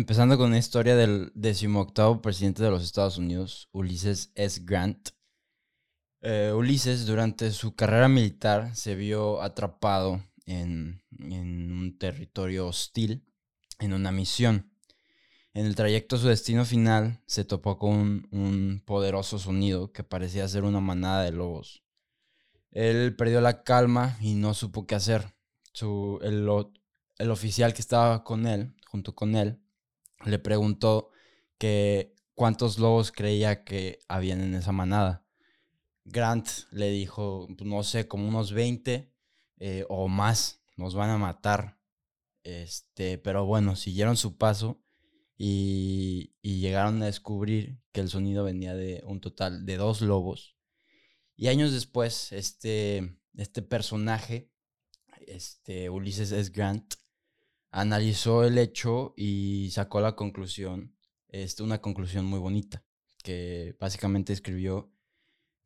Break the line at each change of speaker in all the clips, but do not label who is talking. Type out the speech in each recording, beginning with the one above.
Empezando con una historia del decimoctavo presidente de los Estados Unidos, Ulysses S. Grant. Eh, Ulises, durante su carrera militar, se vio atrapado en, en un territorio hostil, en una misión. En el trayecto a su destino final, se topó con un, un poderoso sonido que parecía ser una manada de lobos. Él perdió la calma y no supo qué hacer. Su, el, el oficial que estaba con él, junto con él, le preguntó que cuántos lobos creía que habían en esa manada. Grant le dijo, "Pues, no sé, como unos 20 eh, o más, nos van a matar. Este, pero bueno, siguieron su paso y, y llegaron a descubrir que el sonido venía de un total de dos lobos. Y años después, este, este personaje, este Ulises S. Grant, analizó el hecho y sacó la conclusión, este, una conclusión muy bonita, que básicamente escribió,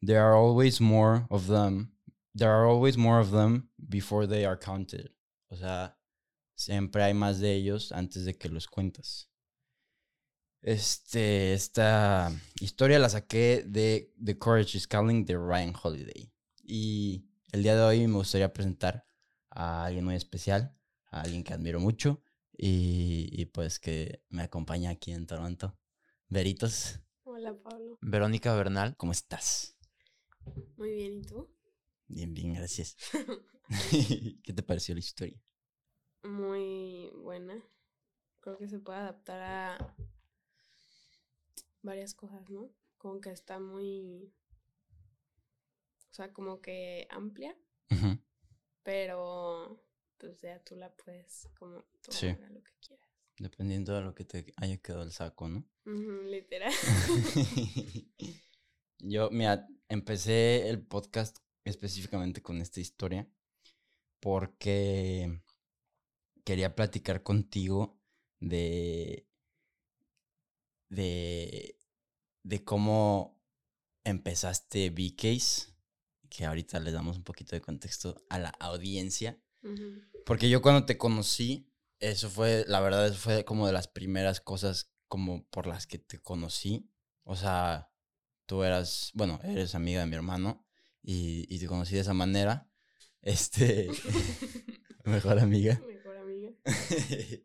There are always more of them, there are always more of them before they are counted. O sea, siempre hay más de ellos antes de que los cuentas. Este, esta historia la saqué de The Courage is Calling de Ryan Holiday. Y el día de hoy me gustaría presentar a alguien muy especial, a alguien que admiro mucho y, y pues que me acompaña aquí en Toronto. Veritos.
Hola Pablo.
Verónica Bernal, ¿cómo estás?
Muy bien, ¿y tú?
Bien, bien, gracias. ¿Qué te pareció la historia?
Muy buena. Creo que se puede adaptar a varias cosas, ¿no? Como que está muy... O sea, como que amplia, pero pues ya tú la puedes como tomar
Sí.
a lo que quieras.
Dependiendo de lo que te haya quedado el saco, ¿no?
Literal.
Yo, mira, empecé el podcast específicamente con esta historia porque quería platicar contigo de, de, de cómo empezaste B-Case, que ahorita le damos un poquito de contexto a la audiencia. Porque yo cuando te conocí, eso fue, la verdad, eso fue como de las primeras cosas como por las que te conocí. O sea, tú eras, bueno, eres amiga de mi hermano y, y te conocí de esa manera. Este, mejor amiga.
Mejor amiga.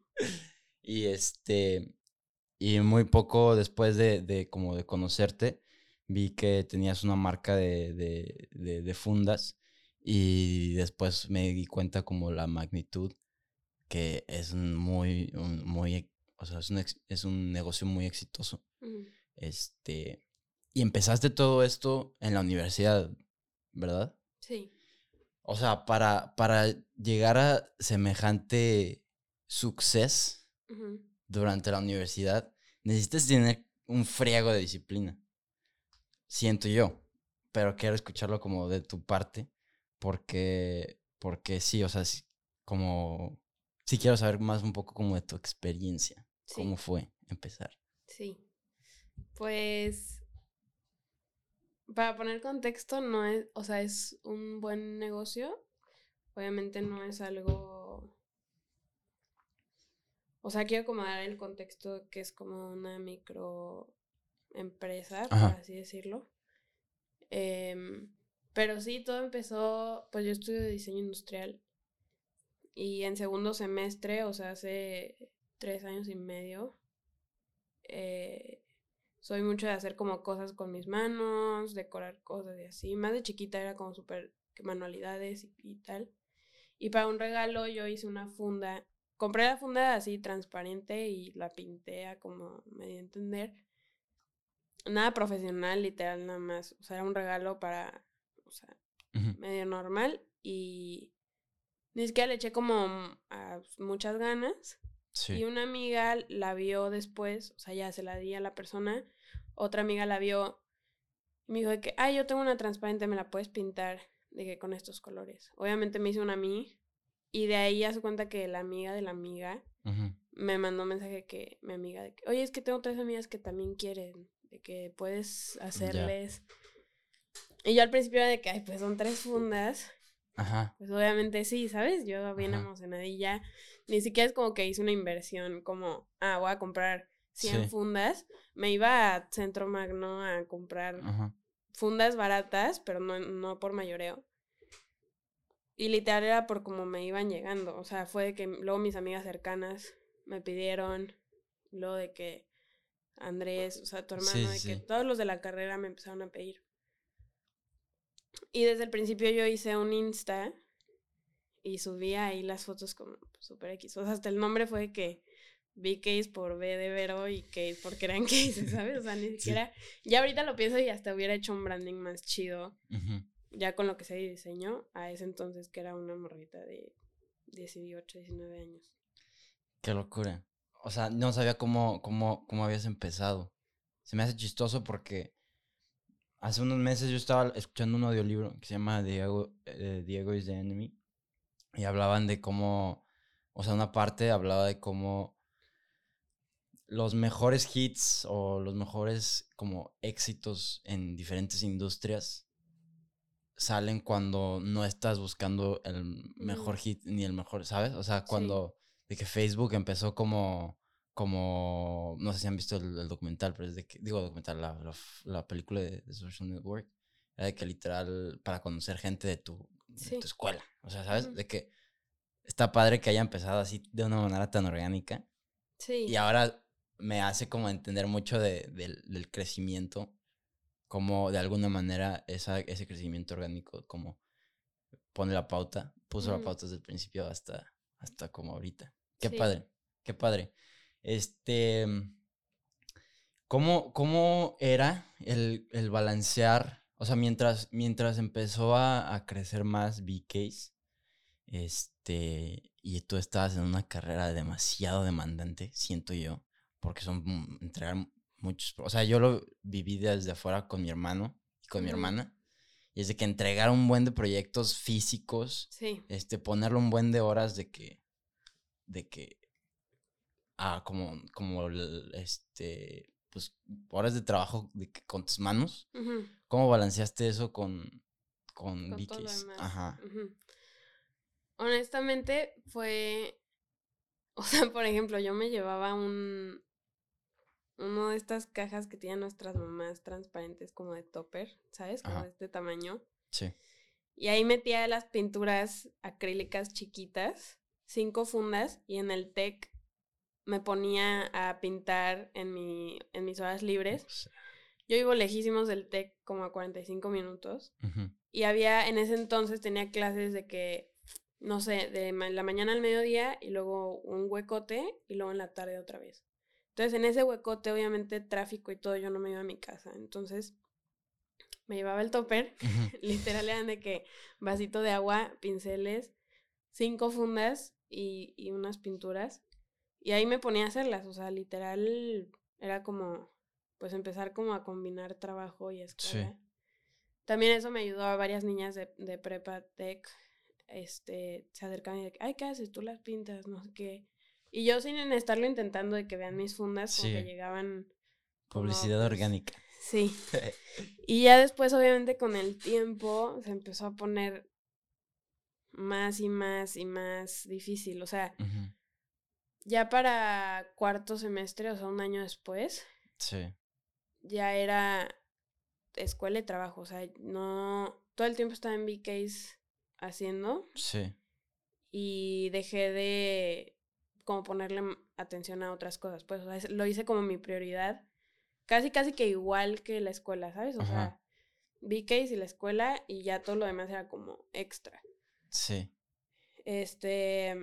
y este, y muy poco después de, de como de conocerte, vi que tenías una marca de, de fundas y después me di cuenta como la magnitud que es un muy, un muy, o sea, es un, es un negocio muy exitoso. Este, y empezaste todo esto en la universidad, ¿verdad?
Sí.
O sea, para, para llegar a semejante suceso durante la universidad, necesitas tener un friego de disciplina. Siento yo. Pero quiero escucharlo como de tu parte. Porque, porque sí, o sea, sí, como... Sí quiero saber más un poco como de tu experiencia.
Sí.
¿Cómo fue empezar?
Sí. Pues para poner contexto, no es, o sea, es un buen negocio. Obviamente no es algo. O sea, quiero como dar el contexto que es como una micro empresa, por así decirlo. Em, pero sí, todo empezó, pues yo estudio diseño industrial y en segundo semestre, o sea, hace tres años y medio, eh, soy mucho de hacer como cosas con mis manos, decorar cosas y así. Más de chiquita era como súper manualidades y, y tal. Y para un regalo yo hice una funda. Compré la funda así transparente y la pinté a como me di a entender. Nada profesional, literal, nada más. O sea, era un regalo para, o sea, medio normal y ni siquiera le eché como a muchas ganas. Y una amiga la vio después, o sea, ya se la di a la persona. Otra amiga la vio y me dijo de que, ay, yo tengo una transparente, me la puedes pintar de que con estos colores. Obviamente me hizo una a mí y de ahí ya se cuenta que la amiga de la amiga me mandó un mensaje que mi amiga de que, oye, es que tengo tres amigas que también quieren, de que puedes hacerles. Y yo al principio era de que, ay, pues son tres fundas.
Ajá.
Pues obviamente sí, ¿sabes? Yo bien
Ajá.
emocionadilla. Ni siquiera es como que hice una inversión como, ah, voy a comprar 100
Sí.
fundas. Me iba a Centro Magno a comprar
Ajá.
fundas baratas, pero no, no por mayoreo. Y literal era por cómo me iban llegando. O sea, fue de que luego mis amigas cercanas me pidieron, luego de que Andrés, o sea, tu hermano,
Sí,
de
sí,
que todos los de la carrera me empezaron a pedir. Y desde el principio yo hice un Insta y subía ahí las fotos como super X. O sea, hasta el nombre fue que vi case por B de Vero y case porque eran cases, ¿sabes? O sea, ni siquiera. Ya ahorita lo pienso y hasta hubiera hecho un branding más chido, ya con lo que se diseñó, a ese entonces que era una morrita de 18, 19 años.
Qué locura. O sea, no sabía cómo, cómo, cómo habías empezado. Se me hace chistoso porque hace unos meses yo estaba escuchando un audiolibro que se llama Diego, eh, Diego is the Enemy. Y hablaban de cómo, o sea, una parte hablaba de cómo los mejores hits o los mejores como éxitos en diferentes industrias salen cuando no estás buscando el mejor hit ni el mejor, ¿sabes? O sea,
Sí.
cuando de que Facebook empezó como como no sé si han visto el, el documental, pero es de que digo documental la, la, la película de, de Social Network era de que literal para conocer gente de tu de
Sí.
tu escuela, o sea, ¿sabes?
Ujú.
De que está padre que haya empezado así de una manera tan orgánica
Sí.
y ahora me hace como entender mucho de- del, del crecimiento, como de alguna manera esa, ese crecimiento orgánico, como pone la pauta, puso la
Ujú.
pauta desde el principio hasta, hasta como ahorita. Qué
Sí.
padre, qué padre. Este, ¿cómo, cómo era el, el balancear? O sea, mientras, mientras empezó a, a crecer más BKs, este, y tú estabas en una carrera demasiado demandante, siento yo, porque son mm, entregar muchos, o sea, yo lo viví desde afuera con mi hermano y con mi hermana, y es de que entregar un buen de proyectos físicos,
Sí.
este, ponerle un buen de horas de que, de que, ah, como, como, el, este, pues, horas de trabajo de con tus manos. ¿cómo balanceaste eso con, con,
con todo.
Ajá.
Honestamente fue, o sea, por ejemplo, yo me llevaba un, uno de estas cajas que tienen nuestras mamás transparentes como de topper, ¿sabes? Como
Ajá.
de este tamaño.
sí.
Y ahí metía las pinturas acrílicas chiquitas, cinco fundas, y en el TEC me ponía a pintar en, mi, en mis horas libres.
Sí.
Yo vivo lejísimos del TEC, como a 45 minutos. Y había, en ese entonces tenía clases de que, no sé, de la mañana al mediodía y luego un huecote y luego en la tarde otra vez. Entonces en ese huecote, obviamente, tráfico y todo, yo no me iba a mi casa. Entonces me llevaba el topper,
Ujú.
literal eran de que vasito de agua, pinceles, cinco fundas y, y unas pinturas. Y ahí me ponía a hacerlas, o sea, literal era como, pues empezar como a combinar trabajo y escuela. También eso me ayudó a varias niñas de, de prepa tech, este, se acercaban y de ay, ¿qué haces? Tú las pintas, no sé qué. Y yo sin estarlo intentando de que vean mis fundas, como que
Sí.
llegaban... como,
Publicidad
pues,
orgánica.
Sí. Y ya después, obviamente, con el tiempo se empezó a poner más y más y más difícil. O sea,
Ujú.
Ya para cuarto semestre, o sea, un año después,
Sí.
ya era escuela y trabajo. O sea, no. Todo el tiempo estaba en BKs haciendo
Sí.
y dejé de como ponerle atención a otras cosas. Pues, o sea, lo hice como mi prioridad. Casi, casi que igual que la escuela, ¿sabes? O
Ajá.
sea, BKs y la escuela y ya todo lo demás era como extra.
Sí.
Este.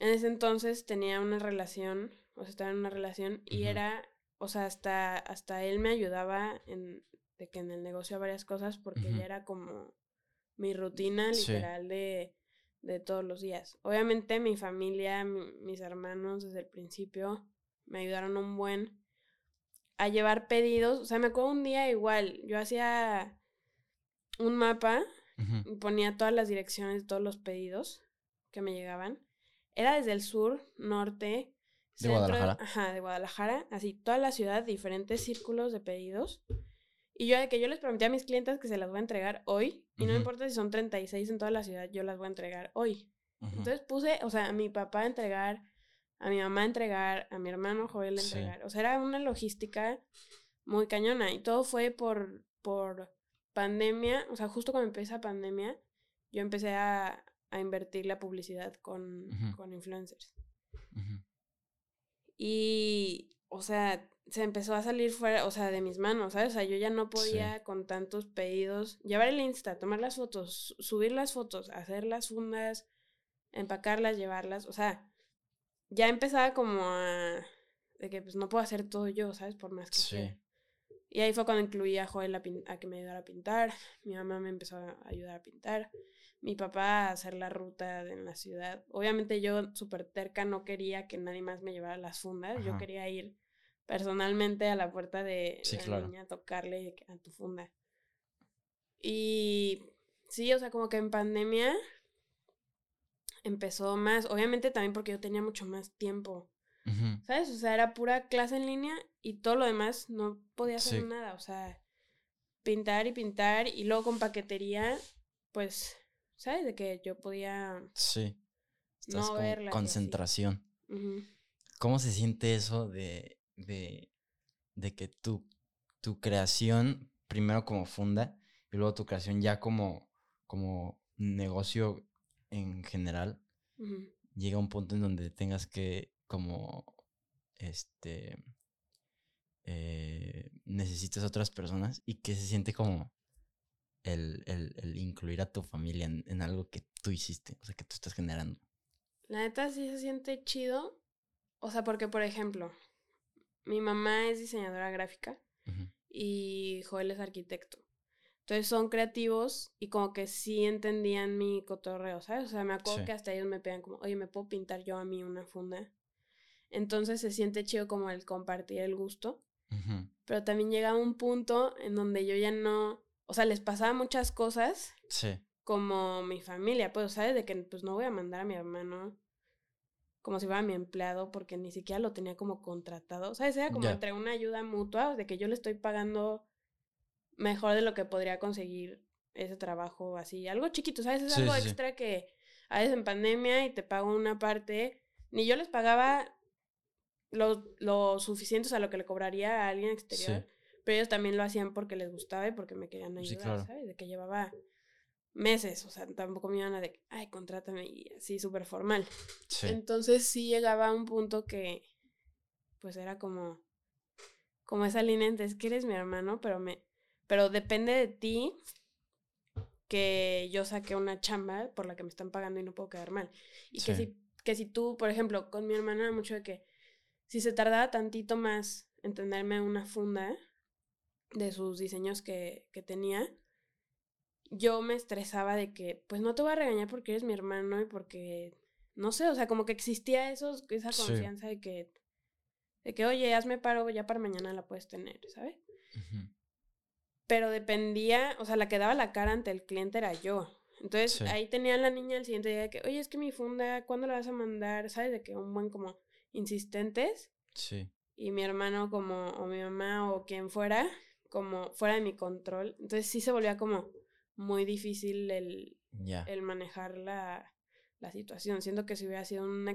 En ese entonces tenía una relación, o sea, estaba en una relación y era, o sea, hasta, hasta él me ayudaba en, de que en el negocio varias cosas porque ya era como mi rutina
Sí.
literal de, de todos los días. Obviamente mi familia, mi- mis hermanos desde el principio me ayudaron un buen a llevar pedidos. O sea, me acuerdo un día igual, yo hacía un mapa y ponía todas las direcciones de todos los pedidos que me llegaban. Era desde el sur, norte,
¿De Guadalajara?
Ajá, de Guadalajara, así toda la ciudad, diferentes círculos de pedidos. Y yo de que yo les prometí a mis clientes que se las voy a entregar hoy. Y no importa si son 36 en toda la ciudad, yo las voy a entregar hoy. Entonces puse, o sea, a mi papá a entregar, a mi mamá a entregar, a mi hermano Joel a entregar. O sea, era una logística muy cañona. Y todo fue por, por pandemia. O sea, justo cuando empieza pandemia, yo empecé a, a invertir la publicidad con, con influencers. Y, o sea, se empezó a salir fuera, o sea, de mis manos, ¿sabes? O sea, yo ya no podía con tantos pedidos llevar el Insta, tomar las fotos, subir las fotos, hacer las fundas, empacarlas, llevarlas, o sea, ya empezaba como a de que pues no puedo hacer todo yo, ¿sabes? Por más que sí. Y ahí fue cuando incluí a Joel a, a, que me ayudara a pintar, mi mamá me empezó a ayudar a pintar, mi papá a hacer la ruta en la ciudad. Obviamente yo súper terca no quería que nadie más me llevara las fundas, yo quería ir personalmente a la puerta de la niña a tocarle a tu funda. Y sí, o sea, como que en pandemia empezó más, obviamente también porque yo tenía mucho más tiempo. ¿Sabes? O sea, era pura clase en línea y todo lo demás no podía hacer nada. O sea, pintar y pintar y luego con paquetería, pues, ¿sabes? De que yo podía...
Sí. no verla. Concentración. ¿Cómo se siente eso de de, de que tu, tu creación, primero como funda, y luego tu creación ya como, como negocio en general, llega a un punto en donde tengas que como, este, eh, necesitas otras personas y que se siente como el, el, incluir a tu familia en, en, algo que tú hiciste, o sea, que tú estás generando.
La neta sí se siente chido, o sea, porque por ejemplo, mi mamá es diseñadora gráfica y Joel es arquitecto. Entonces son creativos y como que sí entendían mi cotorreo, ¿sabes? O sea, me acuerdo que hasta ellos me pedían como, oye, ¿me puedo pintar yo a mí una funda? Entonces se siente chido como el compartir el gusto. Pero también llega un punto en donde yo ya no, o sea, les pasaba muchas cosas. Sí. Como mi familia, pues, ¿sabes? De que pues no voy a mandar a mi hermano como si fuera mi empleado porque ni siquiera lo tenía como contratado. O sea, Era como entre una ayuda mutua, de que yo le estoy pagando mejor de lo que podría conseguir ese trabajo así. Algo chiquito, ¿sabes? Es algo extra que haces en pandemia y te pago una parte. Ni yo les pagaba lo, lo suficiente, a lo que le cobraría a alguien exterior. Pero ellos también lo hacían porque les gustaba y porque me querían ayudar, ¿sabes? De que llevaba meses, o sea, tampoco me iban a de, ay, contrátame y así súper formal. Entonces sí llegaba a un punto que, pues era como, como esa línea entre, es que eres mi hermano, pero me, pero depende de ti que yo saque una chamba por la que me están pagando y no puedo quedar mal. Y que, si, que si tú, por ejemplo, con mi hermana era mucho de que si se tardaba tantito más en tenerme una funda de sus diseños que, que tenía, yo me estresaba de que, pues no te voy a regañar porque eres mi hermano y porque, no sé, o sea, como que existía eso, esa confianza de que, de que, oye, hazme paro, ya para mañana la puedes tener, ¿sabes? Pero dependía, o sea, la que daba la cara ante el cliente era yo. Entonces ahí tenía la niña el siguiente día de que, oye, es que mi funda, ¿cuándo la vas a mandar? ¿Sabes? De que un buen como insistentes. Sí. Y mi hermano como, o mi mamá o quien fuera, como fuera de mi control. Entonces sí se volvía como muy difícil el, el manejar la, la, situación. Siento que si hubiera sido un,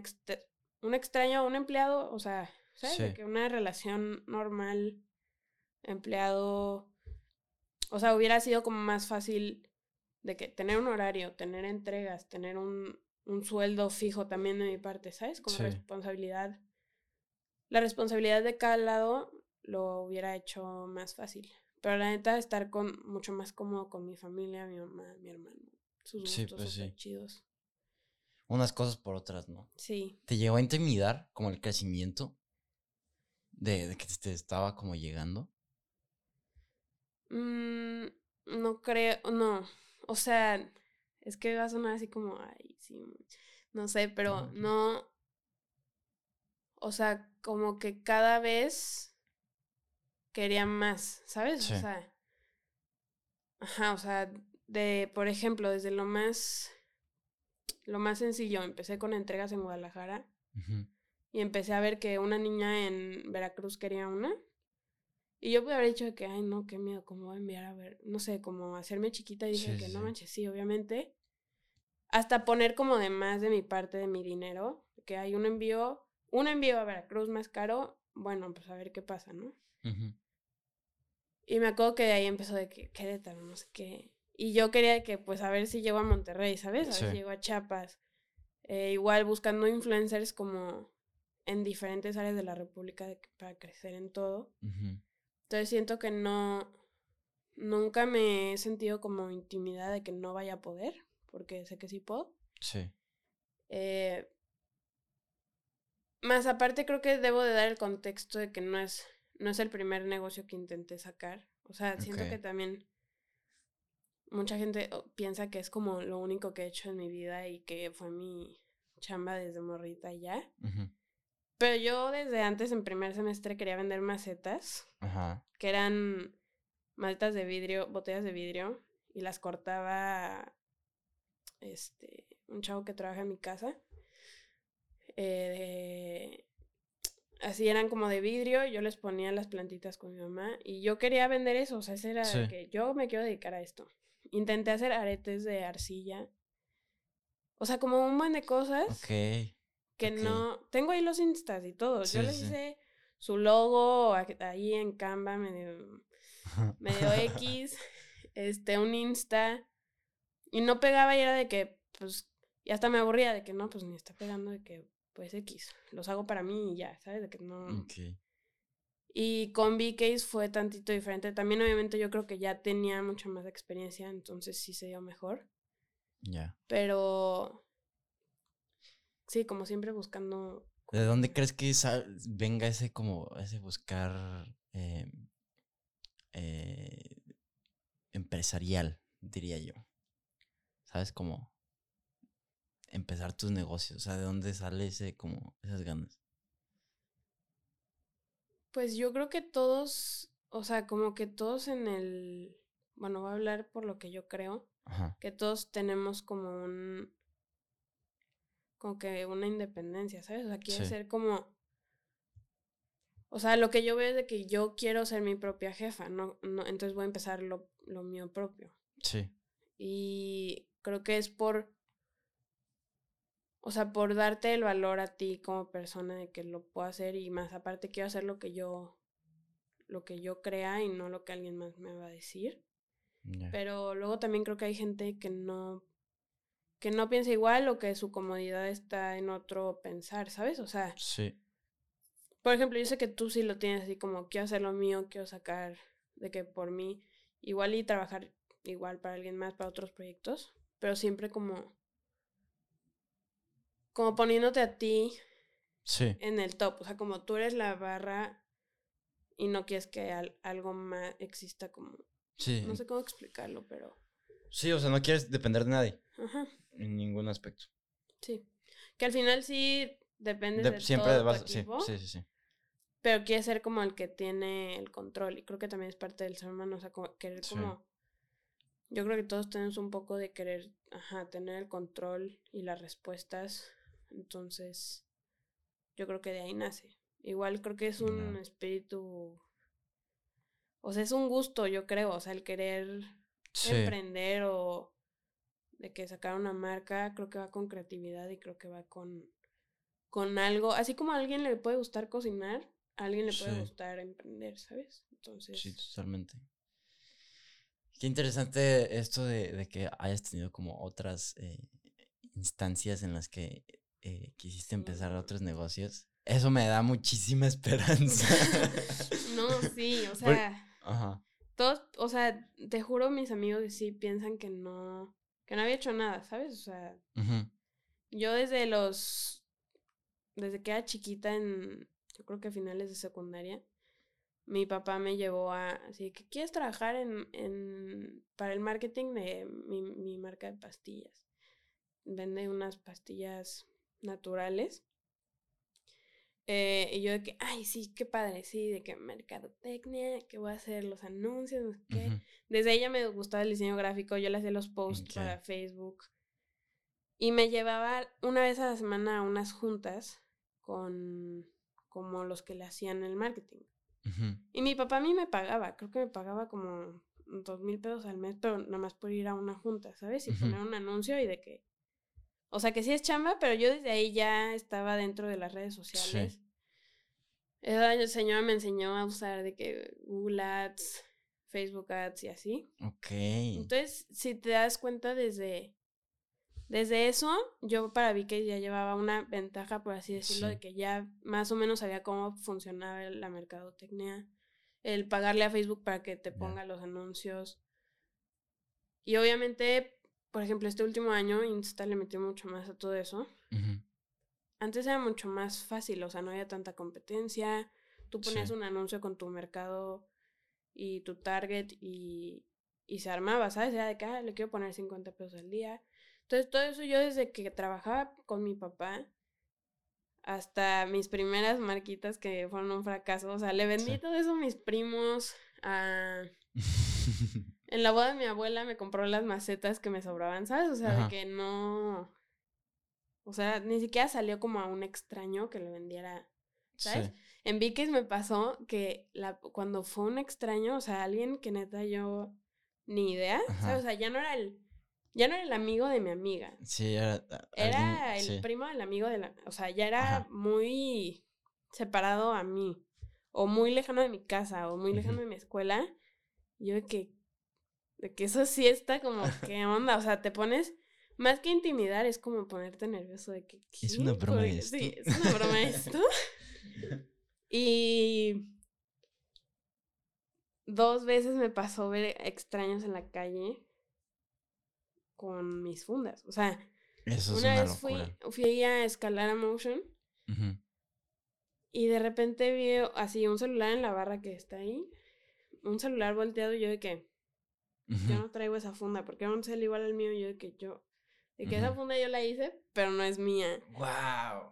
un extraño, un empleado, o sea, ¿sabes? Que una relación normal, empleado, o sea, hubiera sido como más fácil de que tener un horario, tener entregas, tener un, un sueldo fijo también de mi parte, ¿sabes? Como responsabilidad. La responsabilidad de cada lado lo hubiera hecho más fácil. Pero la neta, estar con mucho más cómodo con mi familia, mi mamá, mi hermano. Sus gustos pues sí, chidos.
Unas cosas por otras, ¿no?
Sí.
¿Te llegó a intimidar como el crecimiento de, de que te estaba como llegando?
Mm, no creo, no. O sea, es que va a sonar así como, ay, sí, no sé, pero no. O sea, como que cada vez quería más, ¿sabes? O sea, ajá, o sea, de, por ejemplo, desde lo más, lo más sencillo, empecé con entregas en Guadalajara y empecé a ver que una niña en Veracruz quería una. Y yo pude haber dicho que, ay, no, qué miedo, ¿cómo voy a enviar a ver? No sé, como hacerme chiquita y dije que no manches, sí, obviamente. hasta poner como de más de mi parte de mi dinero, que hay un envío, un envío a Veracruz más caro, bueno, pues a ver qué pasa, ¿no? Y me acuerdo que de ahí empezó de que Querétaro, no sé qué. Y yo quería que, pues, a ver si llego a Monterrey, ¿sabes? A ver si llego a Chiapas. Eh, igual buscando influencers como en diferentes áreas de la República para crecer en todo. Entonces siento que no, nunca me he sentido como intimidad de que no vaya a poder, porque sé que sí puedo. Sí. Eh, más aparte creo que debo de dar el contexto de que no es no es el primer negocio que intenté sacar. O sea, siento que también mucha gente piensa que es como lo único que he hecho en mi vida y que fue mi chamba desde morrita ya. Pero yo desde antes, en primer semestre, quería vender macetas, que eran macetas de vidrio, botellas de vidrio, y las cortaba este un chavo que trabaja en mi casa. Eh, así eran como de vidrio, yo les ponía las plantitas con mi mamá y yo quería vender eso, o sea, ese era que yo me quiero dedicar a esto. Intenté hacer aretes de arcilla. O sea, como un buen de cosas. Ok. Que no. Tengo ahí los instas y todo. yo les hice su logo ahí en Canva, medio, medio X, este, un insta. Y no pegaba y era de que, pues, y hasta me aburría de que no, pues ni está pegando de que pues X, los hago para mí y ya, ¿sabes? De que no... Y con B-Case fue tantito diferente. También obviamente yo creo que ya tenía mucha más experiencia, entonces sí se dio mejor. Ya. Pero... Sí, como siempre buscando...
¿De dónde crees que venga ese como, ese buscar eh, eh, empresarial, diría yo? ¿Sabes? Como empezar tus negocios? O sea, ¿de dónde sale ese, como, esas ganas?
Pues yo creo que todos, o sea, como que todos en el, bueno, voy a hablar por lo que yo creo, que todos tenemos como un, como que una independencia, ¿sabes? O sea, quiere ser como, o sea, lo que yo veo es de que yo quiero ser mi propia jefa, no, no entonces voy a empezar lo, lo mío propio. Sí. Y creo que es por o sea, por darte el valor a ti como persona de que lo puedo hacer y más aparte quiero hacer lo que yo lo que yo crea y no lo que alguien más me va a decir. Pero luego también creo que hay gente que no que no piensa igual o que su comodidad está en otro pensar, ¿sabes? O sea, sí. Por ejemplo, yo sé que tú sí lo tienes así como quiero hacer lo mío, quiero sacar de que por mí igual y trabajar igual para alguien más para otros proyectos, pero siempre como como poniéndote a ti en el top. O sea, como tú eres la barra y no quieres que algo más exista como... Sí. No sé cómo explicarlo, pero...
Sí, o sea, no quieres depender de nadie. Ajá. En ningún aspecto.
Sí. Que al final sí depende de, siempre todo tu equipo, sí, sí, sí, Pero quieres ser como el que tiene el control. Y creo que también es parte del ser humano. O sea, querer como... Yo creo que todos tenemos un poco de querer, ajá, tener el control y las respuestas entonces, yo creo que de ahí nace. Igual creo que es un espíritu, o sea, es un gusto, yo creo, o sea, el querer emprender o de que sacar una marca, creo que va con creatividad y creo que va con, con algo, así como a alguien le puede gustar cocinar, a alguien le puede gustar emprender, ¿sabes? Entonces...
Sí, totalmente. Qué interesante esto de, de que hayas tenido como otras eh, instancias en las que eh, quisiste empezar otros negocios, eso me da muchísima esperanza.
no, sí, o sea, Ajá. todos, o sea, te juro, mis amigos sí piensan que no, que no había hecho nada, ¿sabes? O sea, yo desde los, desde que era chiquita en, yo creo que a finales de secundaria, mi papá me llevó a, así que, ¿quieres trabajar en, en, para el marketing de mi, mi marca de pastillas? Vende unas pastillas naturales. Eh, y yo de que, ay, sí, qué padre, sí, de que mercadotecnia, que voy a hacer los anuncios, no sé qué. Desde ella me gustaba el diseño gráfico, yo le hacía los posts para Facebook. Y me llevaba una vez a la semana a unas juntas con como los que le hacían el marketing. Y mi papá a mí me pagaba, creo que me pagaba como dos mil pesos al mes, pero nada más por ir a una junta, ¿sabes? Y poner un anuncio y de que O sea, que sí es chamba, pero yo desde ahí ya estaba dentro de las redes sociales. Esa señora me enseñó a usar de que Google Ads, Facebook Ads y así.
Ok.
Entonces, si te das cuenta desde, desde eso, yo para VK ya llevaba una ventaja, por así decirlo, de que ya más o menos sabía cómo funcionaba la mercadotecnia, el pagarle a Facebook para que te ponga los anuncios. Y obviamente, por ejemplo, este último año Insta le metió mucho más a todo eso. Antes era mucho más fácil, o sea, no había tanta competencia. Tú ponías un anuncio con tu mercado y tu target y, y se armaba, ¿sabes? Era de que ah, le quiero poner 50 pesos al día. Entonces, todo eso yo desde que trabajaba con mi papá hasta mis primeras marquitas que fueron un fracaso. O sea, le vendí todo eso a mis primos. A... en la boda de mi abuela me compró las macetas que me sobraban, ¿sabes? O sea, de que no. O sea, ni siquiera salió como a un extraño que le vendiera, ¿sabes? En Vikes me pasó que la, cuando fue un extraño, o sea, alguien que neta yo ni idea, ¿sabes? O sea, ya no era el, ya no era el amigo de mi amiga.
Sí, era.
Era el primo del amigo de la, o sea, ya era muy separado a mí, o muy lejano de mi casa, o muy lejano de mi escuela. Yo de que, de que eso sí está como, ¿qué onda? O sea, te pones más que intimidar, es como ponerte nervioso de que...
Es una broma esto.
Sí, es una broma esto. y dos veces me pasó ver extraños en la calle con mis fundas. O sea, una, vez fui, fui a escalar a Motion y de repente vi así un celular en la barra que está ahí. Un celular volteado y yo de que yo no traigo esa funda porque era un celular igual al mío y yo de que yo de que esa funda yo la hice, pero no es mía.
¡Wow!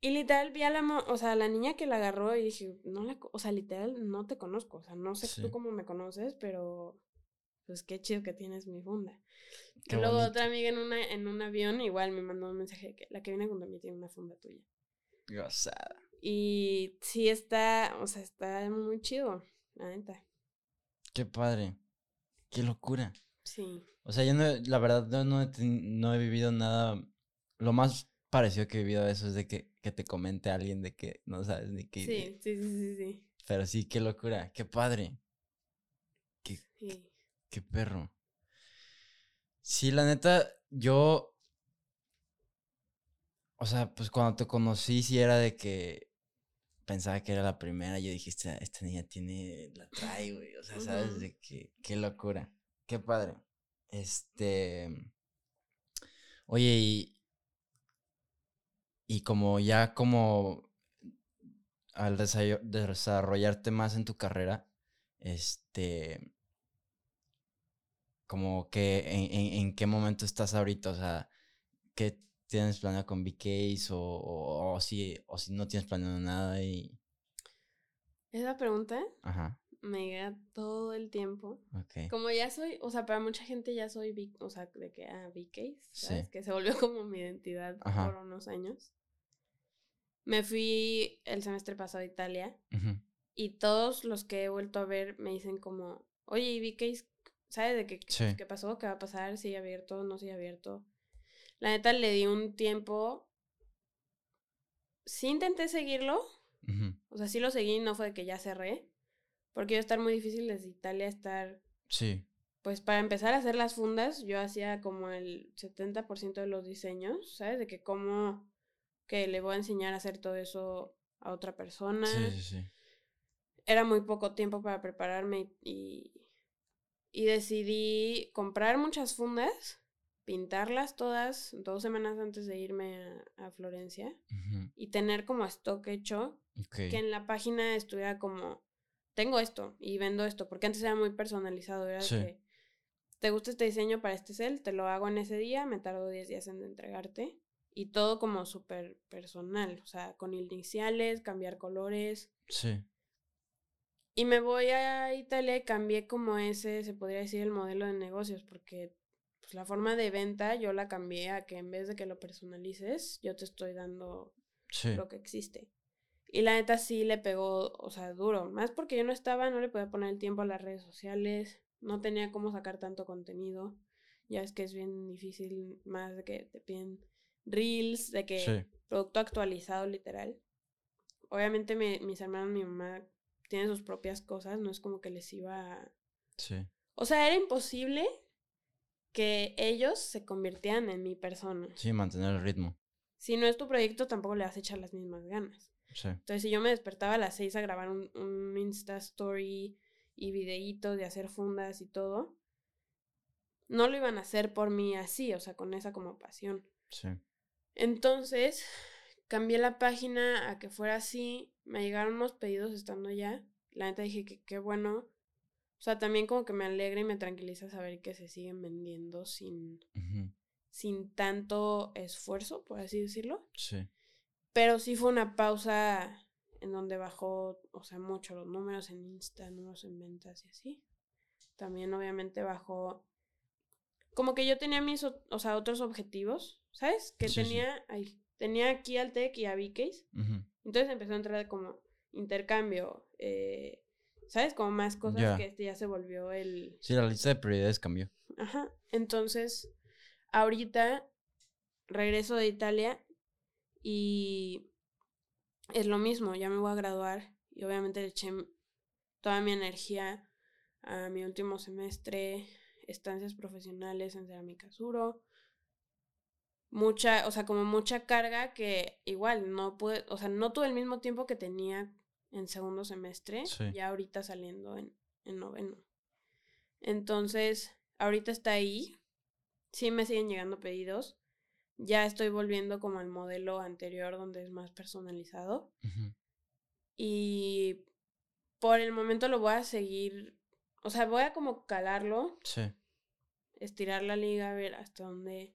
Y literal vi a la, o sea, la niña que la agarró y dije, no la, o sea, literal no te conozco, o sea, no sé tú cómo me conoces, pero pues qué chido que tienes mi funda. y luego otra amiga en una en un avión igual me mandó un mensaje que la que viene junto a mí tiene una funda tuya.
Gozada.
Y sí está, o sea, está muy chido, la neta.
Qué padre. Qué locura.
Sí.
O sea, yo no, la verdad no, no, he, vivido nada. Lo más parecido que he vivido a eso es de que, que te comente alguien de que no sabes ni qué.
Sí, sí, sí, sí, sí.
Pero sí, qué locura, qué padre. Qué, qué perro. Sí, la neta, yo. O sea, pues cuando te conocí, sí era de que pensaba que era la primera. Yo dije, esta, niña tiene. La trae, güey. O sea, sabes de que. Qué locura. Qué padre. Este. Oye, y. Y como ya como. Al desarrollarte más en tu carrera, este. Como que en, qué momento estás ahorita, o sea, ¿qué tienes planeado con BKs o, o, o, si, o si no tienes planeado nada y...
Esa pregunta Ajá me llega todo el tiempo. Como ya soy, o sea, para mucha gente ya soy, o sea, de que, ah, BKs, ¿sabes? Que se volvió como mi identidad por unos años. Me fui el semestre pasado a Italia y todos los que he vuelto a ver me dicen como, oye, ¿y BKs, sabes de qué, qué pasó? ¿Qué va a pasar? ¿Sigue abierto? ¿No sigue abierto? La neta le di un tiempo. Sí intenté seguirlo. O sea, sí lo seguí, no fue de que ya cerré. Porque iba a estar muy difícil desde Italia estar.
Sí.
Pues para empezar a hacer las fundas, yo hacía como el 70% de los diseños, ¿sabes? De que cómo que le voy a enseñar a hacer todo eso a otra persona.
Sí, sí, sí.
Era muy poco tiempo para prepararme y, y decidí comprar muchas fundas, pintarlas todas dos semanas antes de irme a, Florencia y tener como stock hecho que en la página estuviera como tengo esto y vendo esto, porque antes era muy personalizado, era que te gusta este diseño para este cel, te lo hago en ese día, me tardo 10 días en entregarte y todo como súper personal, o sea, con iniciales, cambiar colores.
Sí.
Y me voy a Italia y cambié como ese, se podría decir, el modelo de negocios, porque pues, la forma de venta yo la cambié a que en vez de que lo personalices, yo te estoy dando lo que existe. Y la neta sí le pegó, o sea, duro. Más porque yo no estaba, no le podía poner el tiempo a las redes sociales, no tenía cómo sacar tanto contenido. Ya es que es bien difícil, más de que te piden reels, de que producto actualizado literal. Obviamente mis hermanos, mi mamá tienen sus propias cosas, no es como que les iba a...
Sí.
O sea, era imposible que ellos se convirtieran en mi persona.
Sí, mantener el ritmo.
Si no es tu proyecto, tampoco le vas a echar las mismas ganas.
Sí.
Entonces, si yo me despertaba a las seis a grabar un, un Insta Story y videitos de hacer fundas y todo, no lo iban a hacer por mí así, o sea, con esa como pasión.
Sí.
Entonces, cambié la página a que fuera así, me llegaron unos pedidos estando ya. La neta dije que qué bueno. O sea, también como que me alegra y me tranquiliza saber que se siguen vendiendo sin, sin tanto esfuerzo, por así decirlo.
Sí.
Pero sí fue una pausa en donde bajó, o sea, mucho los números en Insta, números en ventas y así. También obviamente bajó como que yo tenía mis, o sea, otros objetivos, ¿sabes? Que tenía, ahí, tenía aquí al TEC y a VCase. Entonces empezó a entrar como intercambio, eh, ¿sabes? Como más cosas que este ya se volvió el...
Sí, la lista de prioridades cambió.
Ajá. Entonces, ahorita regreso de Italia y es lo mismo, ya me voy a graduar y obviamente le eché toda mi energía a mi último semestre, estancias profesionales en Cerámica Suro. Mucha, o sea, como mucha carga que igual no pude, o sea, no tuve el mismo tiempo que tenía en segundo semestre, ya ahorita saliendo en, en noveno. Entonces, ahorita está ahí, sí me siguen llegando pedidos, ya estoy volviendo como al modelo anterior donde es más personalizado. Y por el momento lo voy a seguir o sea, voy a como calarlo.
Sí.
Estirar la liga, a ver hasta dónde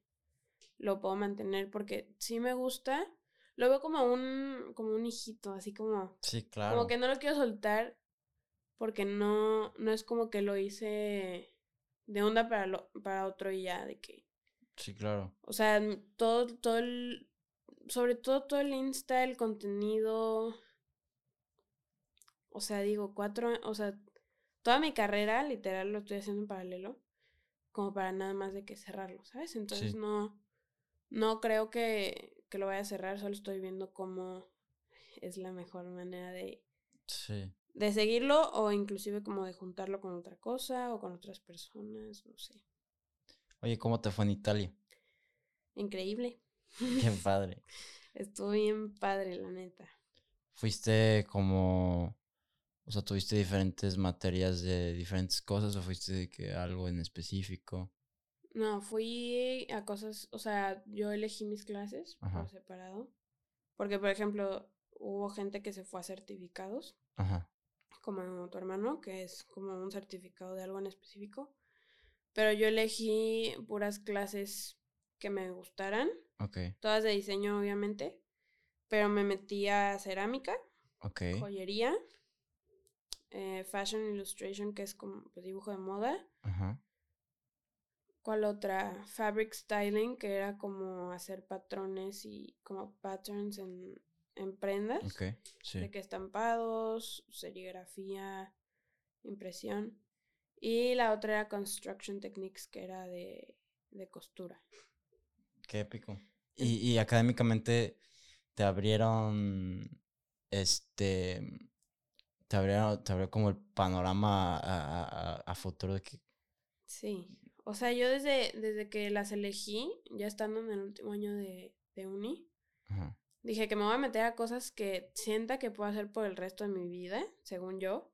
lo puedo mantener, porque sí me gusta. Lo veo como un, como un hijito, así como.
Sí, claro.
Como que no lo quiero soltar porque no, no es como que lo hice de onda para, lo, para otro y ya, de que.
Sí, claro.
O sea, todo, todo el. Sobre todo todo el Insta, el contenido. O sea, digo, cuatro. O sea, toda mi carrera, literal, lo estoy haciendo en paralelo, como para nada más de que cerrarlo, ¿sabes? Entonces no, no creo que, que, lo vaya a cerrar, solo estoy viendo cómo es la mejor manera de,
sí.
de seguirlo o inclusive como de juntarlo con otra cosa o con otras personas, no sé.
Oye, ¿cómo te fue en Italia?
Increíble.
Qué padre.
Estuvo bien padre, la neta.
¿Fuiste como o sea, ¿tuviste diferentes materias de diferentes cosas o fuiste de que algo en específico?
No, fui a cosas, o sea, yo elegí mis clases por separado. Porque, por ejemplo, hubo gente que se fue a certificados.
Ajá.
Como tu hermano, que es como un certificado de algo en específico. Pero yo elegí puras clases que me gustaran.
Ok.
Todas de diseño, obviamente. Pero me metí a cerámica.
Ok.
Joyería eh, fashion Illustration, que es como pues, dibujo de moda.
Ajá.
¿Cuál otra? Fabric Styling, que era como hacer patrones y como patterns en, en prendas.
Ok, sí.
De que estampados, serigrafía, impresión. Y la otra era Construction Techniques, que era de, de costura.
Qué épico. Y, y académicamente te abrieron este te abrió, como el panorama a, futuro de que...
Sí, o sea, yo desde, desde que las elegí, ya estando en el último año de, de uni, dije que me voy a meter a cosas que sienta que puedo hacer por el resto de mi vida, según yo,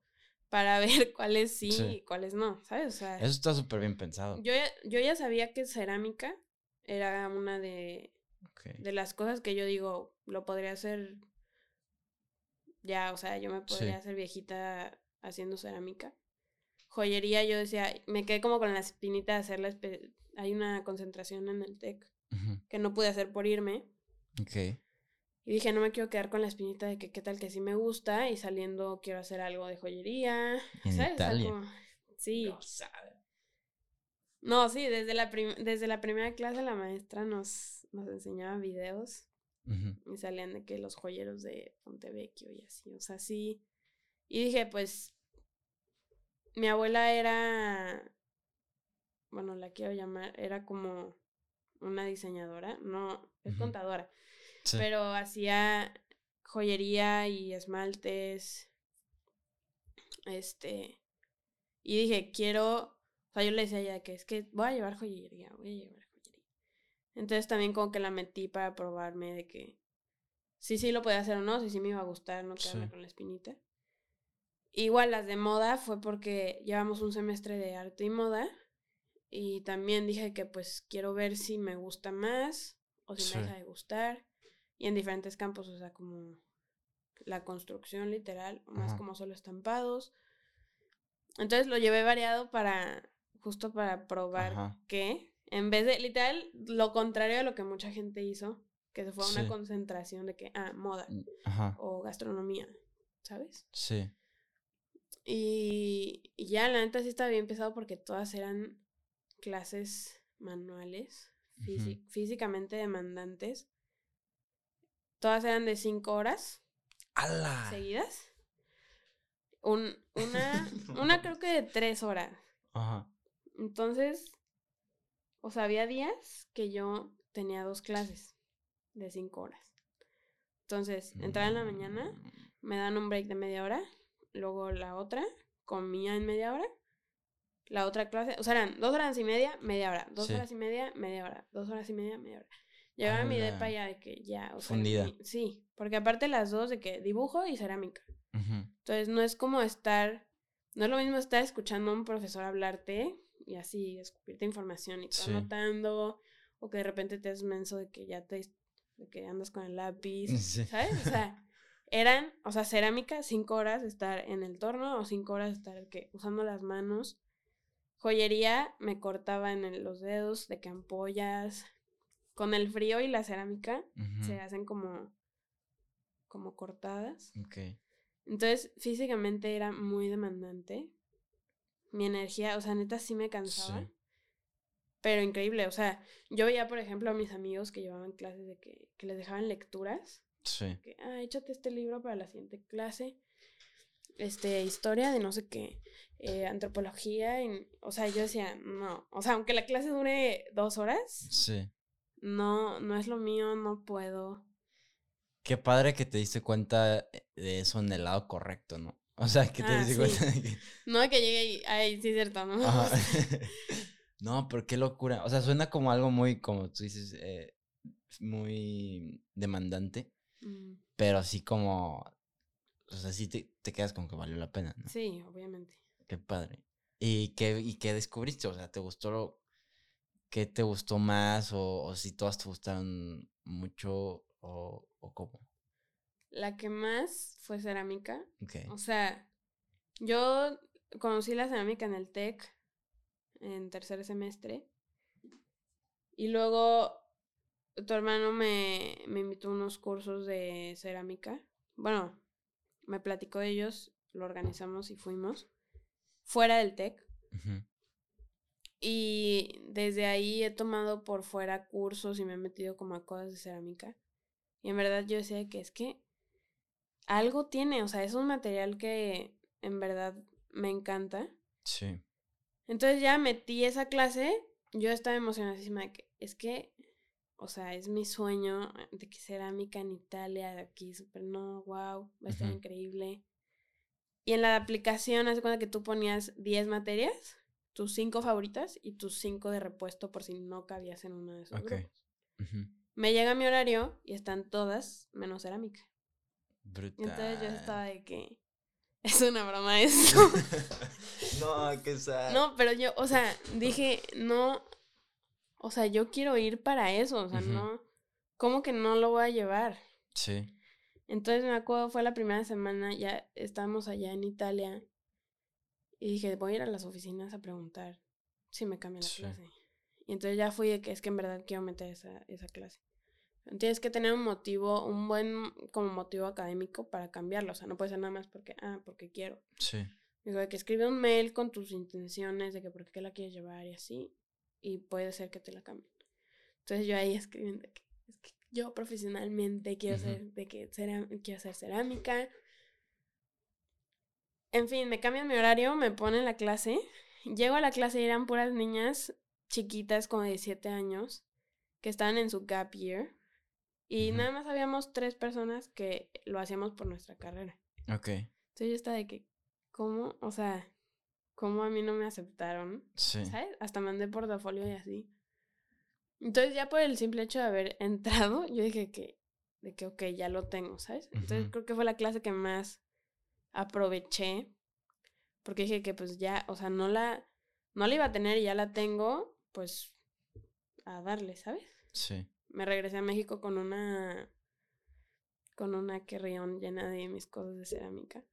para ver cuáles sí, y cuáles no, ¿sabes? O sea,
Eso está súper bien pensado.
Yo ya, yo ya sabía que cerámica era una de, de las cosas que yo digo, lo podría hacer ya, o sea, yo me podría hacer viejita haciendo cerámica. Joyería, yo decía, me quedé como con la espinita de hacerla. Hay una concentración en el TEC que no pude hacer por irme.
Ok.
Y dije, no me quiero quedar con la espinita de que qué tal que sí me gusta y saliendo quiero hacer algo de joyería.
En
¿Sabes?
Italia.
sí. No, sí, desde la, desde la primera clase la maestra nos, nos enseñaba videos y salían de que los joyeros de Pontevecchio y así, o sea, sí. Y dije, pues, mi abuela era, bueno, la quiero llamar, era como una diseñadora, no, es contadora,
Sí.
pero hacía joyería y esmaltes, este, y dije, quiero, o sea, yo le decía a ella que es que voy a llevar joyería, voy a llevar joyería. Entonces también como que la metí para probarme de que sí, sí lo podía hacer o no, si sí me iba a gustar, no quedarme
Sí.
con la espinita. Igual las de moda fue porque llevamos un semestre de arte y moda y también dije que pues quiero ver si me gusta más o si
Sí.
me deja de gustar y en diferentes campos, o sea, como la construcción literal, o más
Ajá.
como solo estampados. Entonces lo llevé variado para justo para probar
Ajá.
que en vez de literal lo contrario de lo que mucha gente hizo, que se fue a una
Sí.
concentración de que ah, moda
Ajá.
o gastronomía, ¿sabes?
Sí.
Y, y ya, la neta sí estaba bien pesado porque todas eran clases manuales, físicamente demandantes. Todas eran de cinco horas seguidas. Un, una, una creo que de tres horas.
Ajá.
Entonces, o sea, había días que yo tenía dos clases de cinco horas. Entonces, entraba en la mañana,
Mm,
me dan un break de media hora, luego la otra, comía en media hora, la otra clase, o sea, eran dos horas y media, media hora, dos
Sí.
horas y media, media hora, dos horas y media, media hora. Llegaba a mi depa ya de que ya, o sea,
Fundida.
mi- sí, porque aparte las dos de que dibujo y cerámica. Entonces, no es como estar, no es lo mismo estar escuchando a un profesor hablarte y así escupirte información y tú
Sí.
anotando, o que de repente te es menso de que ya te, de que andas con el lápiz. ¿sabes? O sea, eran, o sea, cerámica, cinco horas estar en el torno o cinco horas estar que usando las manos. Joyería, me cortaba en el- los dedos de que ampollas. Con el frío y la cerámica se hacen como, como cortadas.
Ok.
Entonces, físicamente era muy demandante. Mi energía, o sea, neta sí me cansaba.
Sí.
Pero increíble, o sea, yo veía, por ejemplo, a mis amigos que llevaban clases de que, que les dejaban lecturas.
Sí.
Que, ah, échate este libro para la siguiente clase. Este, historia de no sé qué, eh, antropología. y- o sea, yo decía, no. O sea, aunque la clase dure dos horas,
Sí.
no, no es lo mío, no puedo.
Qué padre que te diste cuenta de eso en el lado correcto, ¿no? O sea, que te
Ah,
diste
sí.
cuenta de que...
No que llegue y, ay, sí cierto, ¿no?
Ajá. No, pero qué locura. O sea, suena como algo muy, como tú dices, eh, muy demandante,
Mm,
pero así como, o sea, sí te, te quedas con que valió la pena, ¿no?
Sí, obviamente.
Qué padre. ¿Y qué, y qué descubriste? O sea, ¿te gustó lo, qué te gustó más? O, o si todas te gustaron mucho o, o cómo?
La que más fue cerámica.
Ok.
O sea, yo conocí la cerámica en el TEC en tercer semestre. Y luego tu hermano me, me invitó a unos cursos de cerámica. Bueno, me platicó de ellos, lo organizamos y fuimos. Fuera del TEC. Y desde ahí he tomado por fuera cursos y me he metido como a cosas de cerámica. Y en verdad yo decía que es que algo tiene, o sea, es un material que en verdad me encanta.
Sí.
Entonces ya metí esa clase, yo estaba emocionadísima de que es que, o sea, es mi sueño de que cerámica en Italia, de aquí, súper no, wow, va a estar
Ujú.
increíble. Y en la aplicación, haz de cuenta que tú ponías 10 materias, tus 5 favoritas y tus 5 de repuesto por si no cabías en uno de esos
Ok.
grupos.
Ujú.
Me llega mi horario y están todas menos cerámica.
Brutal.
entonces yo estaba de que es una broma eso.
no, qué sad.
no, pero yo, o sea, dije, no, o sea, yo quiero ir para eso, o sea, no, ¿cómo que no lo voy a llevar?
Sí.
Entonces me acuerdo, fue la primera semana, ya estábamos allá en Italia y dije, voy a ir a las oficinas a preguntar si me cambian la
Sí.
clase. Y entonces ya fui de que es que en verdad quiero meter esa, esa clase. Tienes que tener un motivo, un buen como motivo académico para cambiarlo. O sea, no puede ser nada más porque, ah, porque quiero.
Sí.
Digo, de que escribe un mail con tus intenciones de que por qué la quieres llevar y así. Y puede ser que te la cambien. Entonces yo ahí escribiendo que, es que yo profesionalmente quiero
Ujú.
ser, de que quiero hacer cerámica. En fin, me cambian mi horario, me ponen la clase. Llego a la clase y eran puras niñas chiquitas como de 7 años. que estaban en su gap year. Y nada más habíamos tres personas que lo hacíamos por nuestra carrera.
Ok.
Entonces yo estaba de que, ¿cómo? O sea, ¿cómo a mí no me aceptaron?
Sí.
¿Sabes? Hasta mandé portafolio y así. Entonces ya por el simple hecho de haber entrado, yo dije que, de que, ok, ya lo tengo, ¿sabes? Entonces creo que fue la clase que más aproveché. Porque dije que pues ya, o sea, no la, no la iba a tener y ya la tengo, pues a darle, ¿sabes?
Sí.
Me regresé a México con una, con una carrión llena de mis cosas de cerámica.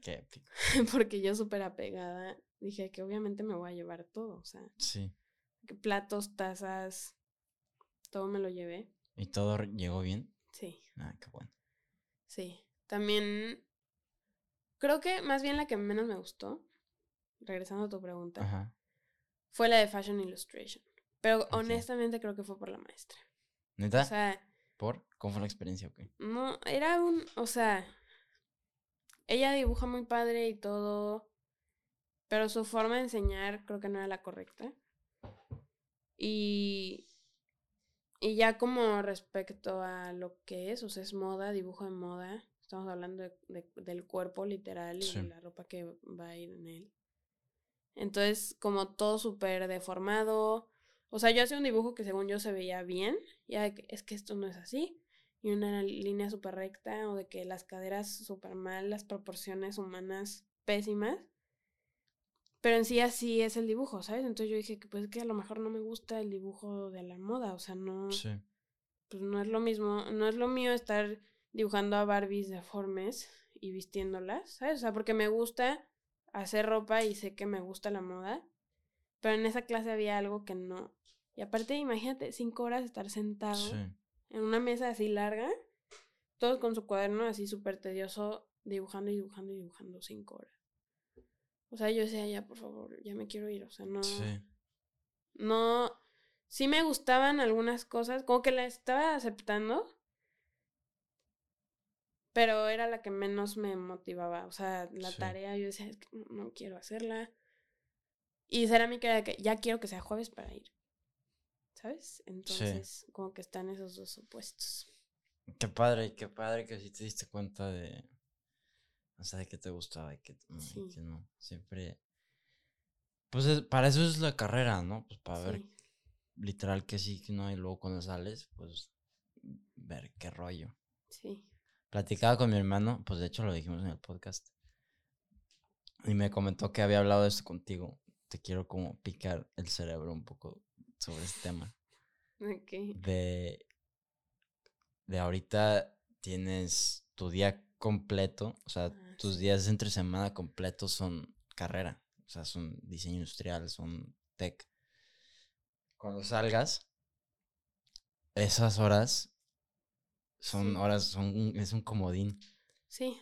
Qué épico.
Porque yo súper apegada, dije que obviamente me voy a llevar todo, o sea,
Sí.
platos, tazas, todo me lo llevé.
¿Y todo llegó bien?
Sí,
Ah, qué bueno.
sí. También creo que más bien la que menos me gustó, regresando a tu pregunta,
Ajá.
fue la de Fashion Illustration. Pero honestamente creo que fue por la maestra.
¿Neta?
O sea,
¿Por? ¿Cómo fue la experiencia? Ok.
no, era un, o sea, ella dibuja muy padre y todo, pero su forma de enseñar creo que no era la correcta. Y, y ya como respecto a lo que es, o sea, es moda, dibujo de moda, estamos hablando de- de- del cuerpo literal y
Sí.
de la ropa que va a ir en él. Entonces, como todo súper deformado. O sea, yo hacía un dibujo que según yo se veía bien, y era de que, es que esto no es así. Y una línea súper recta, o de que las caderas súper mal, las proporciones humanas pésimas. Pero en sí así es el dibujo, ¿sabes? Entonces yo dije que pues que a lo mejor no me gusta el dibujo de la moda, o sea, no,
Sí.
pues no es lo mismo, no es lo mío estar dibujando a Barbies deformes y vistiéndolas, ¿sabes? O sea, porque me gusta hacer ropa y sé que me gusta la moda, pero en esa clase había algo que no. Y aparte, imagínate, cinco horas estar sentado
Sí.
en una mesa así larga, todos con su cuaderno así súper tedioso, dibujando y dibujando y dibujando cinco horas. O sea, yo decía, ya, por favor, ya me quiero ir, o sea, no...
Sí.
No, sí me gustaban algunas cosas, como que la estaba aceptando, pero era la que menos me motivaba. O sea, la
Sí.
tarea yo decía, "Es que no, no quiero hacerla. Y cerámica era que ya quiero que sea jueves para ir. ¿Sabes? Entonces, como que están esos dos opuestos.
Qué padre, qué padre que sí te diste cuenta de. O sea, de que te gustaba y
Sí.
que no. Siempre. Pues es- para eso es la carrera, ¿no? Pues para ver literal que sí, que no. Y luego cuando sales, pues ver qué rollo.
sí.
Platicaba con mi hermano, pues de hecho lo dijimos en el podcast. Y me comentó que había hablado de esto contigo. Te quiero como picar el cerebro un poco sobre este tema.
Ok.
de, de ahorita tienes tu día completo, o sea, tus días entre semana completos son carrera, o sea, son diseño industrial, son tech. Cuando salgas, esas horas son
Sí.
horas, son es un comodín.
Sí.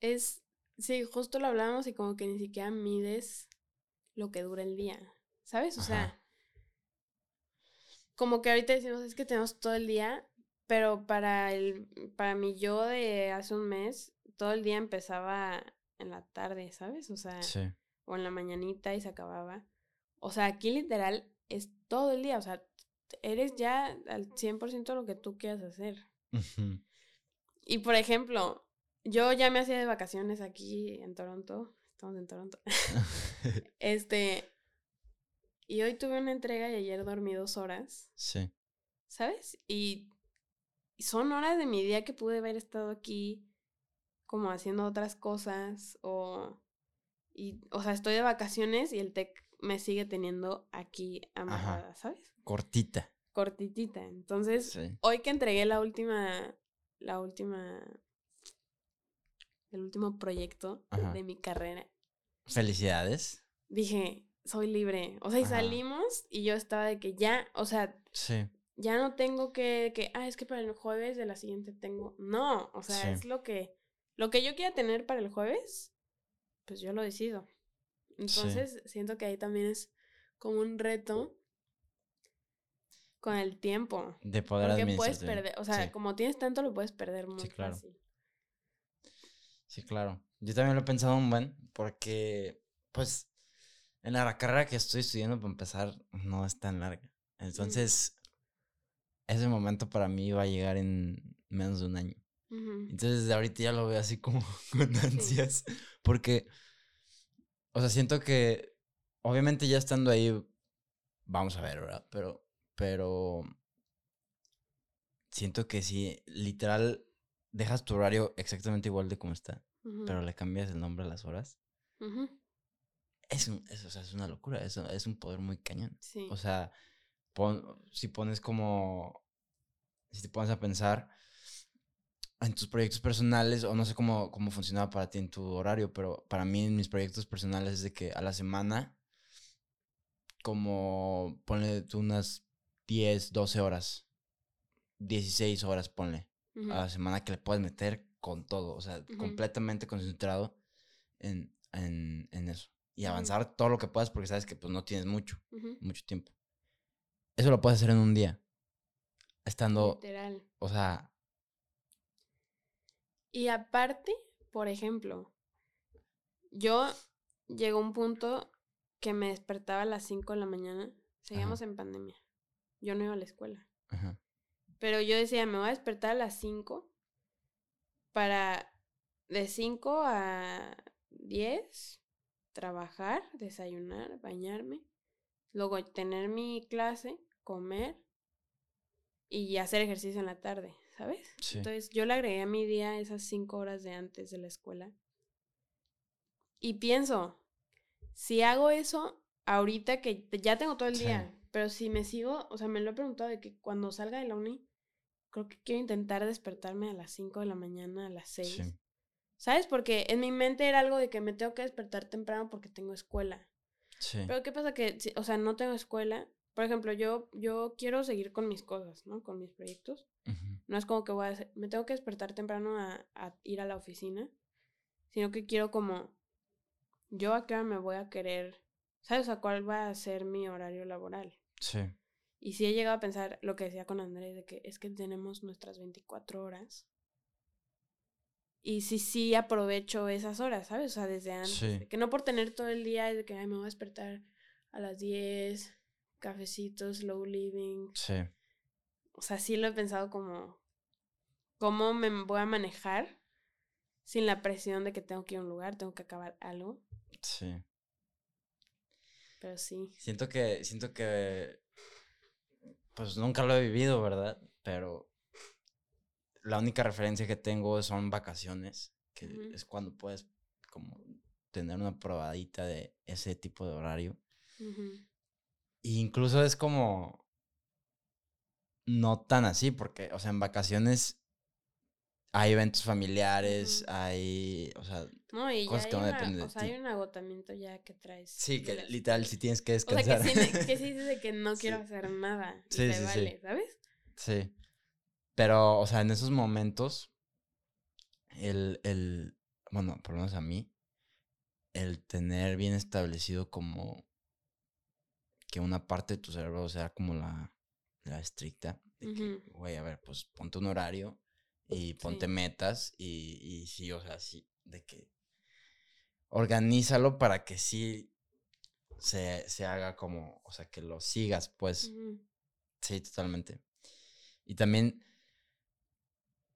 Es, sí, justo lo hablábamos y como que ni siquiera mides lo que dura el día, ¿sabes? O sea, como que ahorita decimos, es que tenemos todo el día, pero para el, para mi yo de hace un mes, todo el día empezaba en la tarde, ¿sabes? O sea,
Sí,
o en la mañanita y se acababa. O sea, aquí literal es todo el día, o sea, eres ya al 100% lo que tú quieras hacer. Y por ejemplo, yo ya me hacía de vacaciones aquí en Toronto. Estamos en Toronto. este. Y hoy tuve una entrega y ayer dormí dos horas,
sí,
¿sabes? Y son horas de mi día que pude haber estado aquí como haciendo otras cosas o... Y, o sea, estoy de vacaciones y el tech me sigue teniendo aquí amarrada, ¿sabes?
cortita.
Cortitita. Entonces,
Sí,
hoy que entregué la última, la última, el último proyecto
Ajá.
de mi carrera,
felicidades.
dije, soy libre. O sea, y
Ajá.
salimos y yo estaba de que ya, o sea,
Sí,
ya no tengo que, que, ah, es que para el jueves de la siguiente tengo. No, o sea,
Sí.
es lo que, lo que yo quiera tener para el jueves, pues yo lo decido. Entonces, siento que ahí también es como un reto con el tiempo.
de poder
Porque puedes perder, o sea,
Sí.
como tienes tanto, lo puedes perder muy
claro.
fácil.
Sí, claro. Yo también lo he pensado un buen, porque, pues, en la carrera que estoy estudiando, para empezar, no es tan larga. Entonces, ese momento para mí va a llegar en menos de un año.
Ujú.
Entonces ahorita ya lo veo así como con ansias. Porque, o sea, siento que obviamente ya estando ahí, vamos a ver, ¿verdad? Pero, pero siento que si literal dejas tu horario exactamente igual de como está, pero le cambias el nombre a las horas, es, un- es, o sea, es una locura, es, es un poder muy cañón.
Sí.
O sea, pon- si pones como, si te pones a pensar en tus proyectos personales, o no sé cómo, cómo funcionaba para ti en tu horario, pero para mí en mis proyectos personales es de que a la semana, como ponle tú unas 10, 12 horas, 16 horas ponle, a la semana que le puedes meter con todo, o sea, completamente concentrado en, en, en eso. Y avanzar todo lo que puedas porque sabes que pues no tienes mucho mucho tiempo. Eso lo puedes hacer en un día. Estando,
Literal.
o sea,
Y aparte, por ejemplo, yo llegó un punto que me despertaba a las 5 de la mañana. Seguíamos en pandemia. Yo no iba a la escuela.
ajá,
Pero yo decía, me voy a despertar a las 5 para de 5 a 10 trabajar, desayunar, bañarme, luego tener mi clase, comer y hacer ejercicio en la tarde, ¿sabes?
Sí.
Entonces yo le agregué a mi día esas 5 horas de antes de la escuela. Y pienso, si hago eso ahorita que ya tengo todo el
Sí.
día, pero si me sigo, o sea, me lo he preguntado de que cuando salga de la uni, creo que quiero intentar despertarme a las 5 de la mañana, a las 6.
sí,
¿Sabes? Porque en mi mente era algo de que me tengo que despertar temprano porque tengo escuela.
sí,
Pero ¿qué pasa? Que, o sea, no tengo escuela. Por ejemplo, yo, yo quiero seguir con mis cosas, ¿no? Con mis proyectos.
ujú,
No es como que voy a hacer- me tengo que despertar temprano a, a ir a la oficina, sino que quiero como, yo a qué hora me voy a querer, ¿sabes? A cuál va a ser mi horario laboral.
sí,
Y sí he llegado a pensar lo que decía con Andrés, de que es que tenemos nuestras 24 horas. Y sí, sí aprovecho esas horas, ¿sabes? O sea, desde antes.
Sí.
que no por tener todo el día es de que "Ay, me voy a despertar a las 10, cafecitos, slow living.
sí,
O sea, sí lo he pensado como cómo me voy a manejar sin la presión de que tengo que ir a un lugar, tengo que acabar algo.
sí.
Pero sí.
Siento que, siento que, pues nunca lo he vivido, ¿verdad? Pero la única referencia que tengo son vacaciones, que es cuando puedes como tener una probadita de ese tipo de horario. Y incluso es como no tan así, porque, o sea, en vacaciones hay eventos familiares, hay, o sea,
No, y
Cosas
ya
que no dependen de
o sea, hay un agotamiento ya que traes.
sí, que literal, si tienes que
O sea,
descansar.
que sí, que sí de que no quiero
Sí.
hacer nada. Y
Sí, sí,
¿sabes?
Sí. Pero, o sea, en esos momentos, el, el, bueno, por lo menos a mí, el tener bien establecido como que una parte de tu cerebro sea como la, la estricta, de que, güey, a ver, pues ponte un horario y ponte
Sí.
metas y, y sí, o sea, sí, de que organízalo para que sí se, se haga como, o sea, que lo sigas, pues. Sí, totalmente. Y también,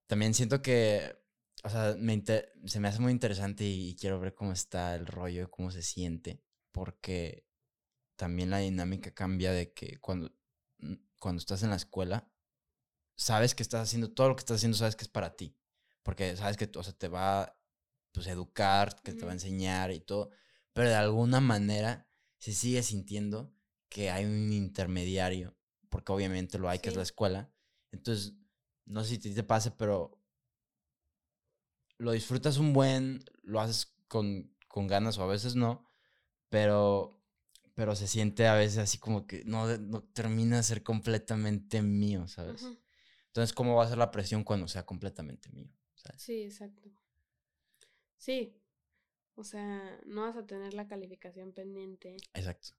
también siento que, o sea, me inter- se me hace muy interesante y, y quiero ver cómo está el rollo, cómo se siente, porque también la dinámica cambia de que cuando, cuando estás en la escuela, sabes que estás haciendo, todo lo que estás haciendo sabes que es para ti, porque sabes que, o sea, te va, pues, a educar, que te va a enseñar y todo, pero de alguna manera se sigue sintiendo que hay un intermediario, porque obviamente lo hay, que es la escuela. Entonces, no sé si te pase, pero lo disfrutas un buen, lo haces con, con ganas o a veces no, pero, pero se siente a veces así como que no, no termina de ser completamente mío, ¿sabes? Entonces, ¿cómo va a ser la presión cuando sea completamente mío? ¿sabes?
Sí, exacto. Sí. O sea, no vas a tener la calificación pendiente.
Exacto.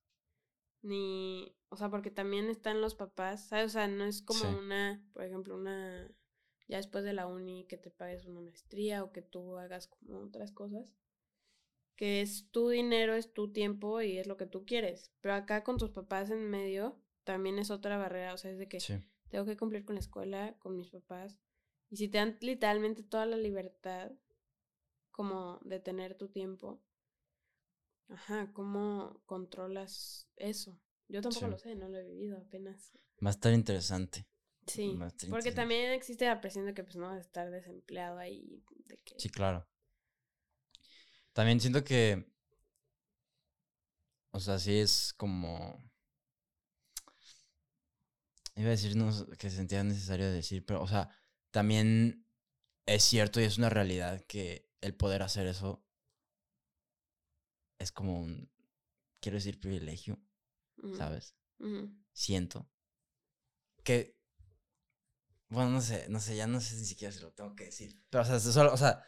Ni, o sea, porque también están los papás, ¿sabes? O sea, no es como
Sí.
una, por ejemplo, una, ya después de la uni, que te pagues una maestría o que tú hagas como otras cosas, que es tu dinero, es tu tiempo y es lo que tú quieres. Pero acá con tus papás en medio, también es otra barrera, o sea, es de que
Sí.
Tengo que cumplir con la escuela, con mis papás. Y si te dan literalmente toda la libertad como de tener tu tiempo, ajá, ¿cómo controlas eso? Yo tampoco
Sí.
lo sé, no lo he vivido apenas.
Va a estar interesante.
Sí,
estar
porque
interesante.
también existe la presión de que pues no vas a estar desempleado ahí, de que...
Sí, claro. También siento que. O sea, sí es como. Iba a decir no, sé, que sentía necesario decir, pero, o sea, también es cierto y es una realidad que el poder hacer eso es como un. Quiero decir privilegio, ¿sabes? Siento. Que. Bueno, no sé, no sé, ya no sé ni siquiera si lo tengo que decir. Pero, o sea, es solo, o sea.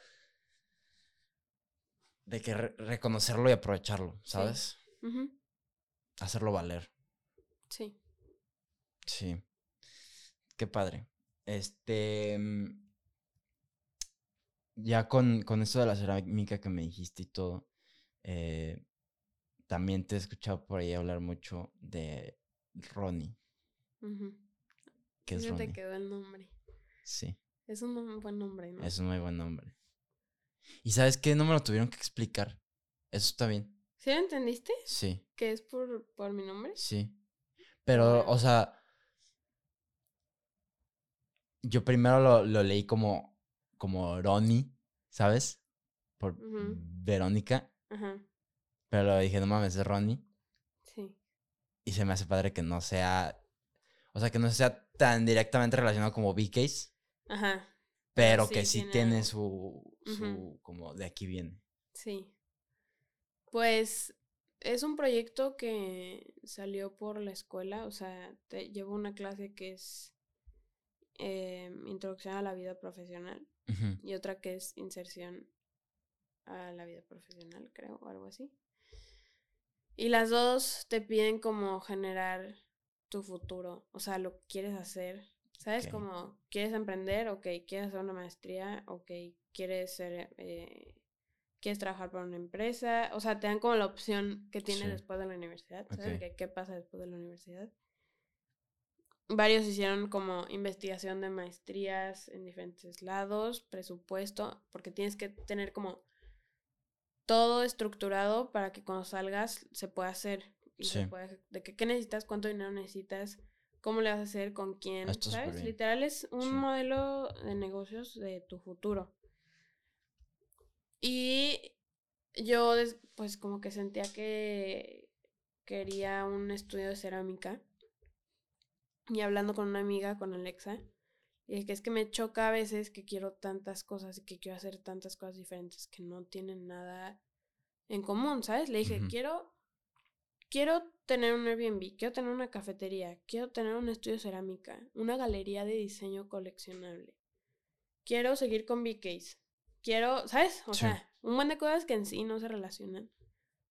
De que re- reconocerlo y aprovecharlo, ¿sabes? Hacerlo valer.
Sí.
Sí. Qué padre. Este. mm, Ya con, con esto de la cerámica que me dijiste y todo. eh, también te he escuchado por ahí hablar mucho de Ronnie.
ujú.
¿Qué es
Ya te
Ronnie?
quedó el nombre.
Sí.
Es un buen nombre, ¿no?
Es un muy buen nombre. ¿Y sabes qué? No me lo tuvieron que explicar. Eso está bien.
¿Sí lo entendiste?
Sí,
¿Que es por, por mi nombre?
sí. Pero, o sea. Yo primero lo, lo leí como. como Ronnie, ¿sabes? Por. Verónica.
Ajá,
Pero lo dije, no mames, es Ronnie.
sí.
Y se me hace padre que no sea. O sea, que no sea tan directamente relacionado como B-Case.
Ajá,
Pero
sí
que sí
tiene
su. su como de aquí viene.
sí. Pues es un proyecto que salió por la escuela, o sea, te llevo una clase que es em, Introducción a la vida profesional y otra que es Inserción a la vida profesional, creo, o algo así. Y las dos te piden como generar tu futuro, o sea, lo que quieres hacer, ¿sabes? Como, ¿quieres emprender? Ok, ¿quieres hacer una maestría? Ok, ¿quieres ser... eh, ¿Quieres trabajar para una empresa? O sea, te dan como la opción que tienes
Sí.
después de la universidad, ¿sabes? ¿Qué pasa después de la universidad? Varios hicieron como investigación de maestrías en diferentes lados, presupuesto, porque tienes que tener como todo estructurado para que cuando salgas se pueda hacer. Y se de que, qué necesitas, cuánto dinero necesitas, cómo le vas a hacer, con quién,
Esto súper
¿sabes? Literal es un
Sí.
modelo de negocios de tu futuro. Y yo, pues, como que sentía que quería un estudio de cerámica. Y hablando con una amiga, con Alexa, y dije que es que me choca a veces que quiero tantas cosas y que quiero hacer tantas cosas diferentes que no tienen nada en común, ¿sabes? Le dije, quiero, quiero tener un Airbnb, quiero tener una cafetería, quiero tener un estudio cerámica, una galería de diseño coleccionable. Quiero seguir con B-Case. Quiero, ¿sabes? O
Sí.
sea, un montón de cosas que en sí no se relacionan.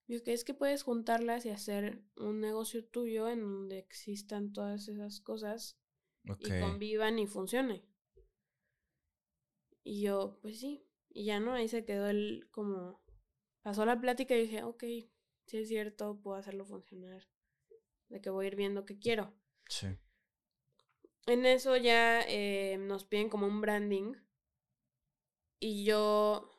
Es que puedes juntarlas y hacer un negocio tuyo en donde existan todas esas cosas y convivan y funcione. Y yo, pues sí. Y ya no, ahí se quedó el como. Pasó la plática y dije, ok, si es cierto, puedo hacerlo funcionar. De que voy a ir viendo qué quiero.
Sí.
En eso ya eh, nos piden como un branding. Y yo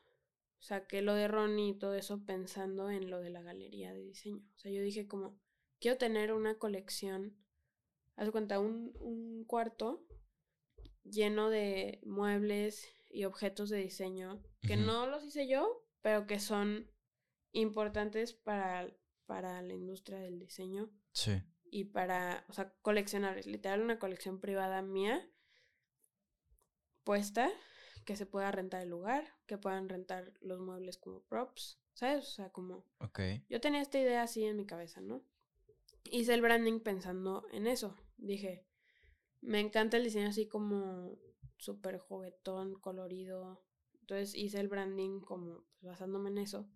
saqué lo de Ronnie y todo eso pensando en lo de la galería de diseño. O sea, yo dije como, quiero tener una colección, haz cuenta, un, un cuarto lleno de muebles y objetos de diseño que no los hice yo, pero que son importantes para, para la industria del diseño
Sí.
y para, o sea, coleccionables, literal una colección privada mía puesta, que se pueda rentar el lugar, que puedan rentar los muebles como props, ¿sabes? O sea, como
Ok.
yo tenía esta idea así en mi cabeza, ¿no? Hice el branding pensando en eso. Dije, me encanta el diseño así como súper juguetón, colorido. Entonces hice el branding como pues, basándome en eso.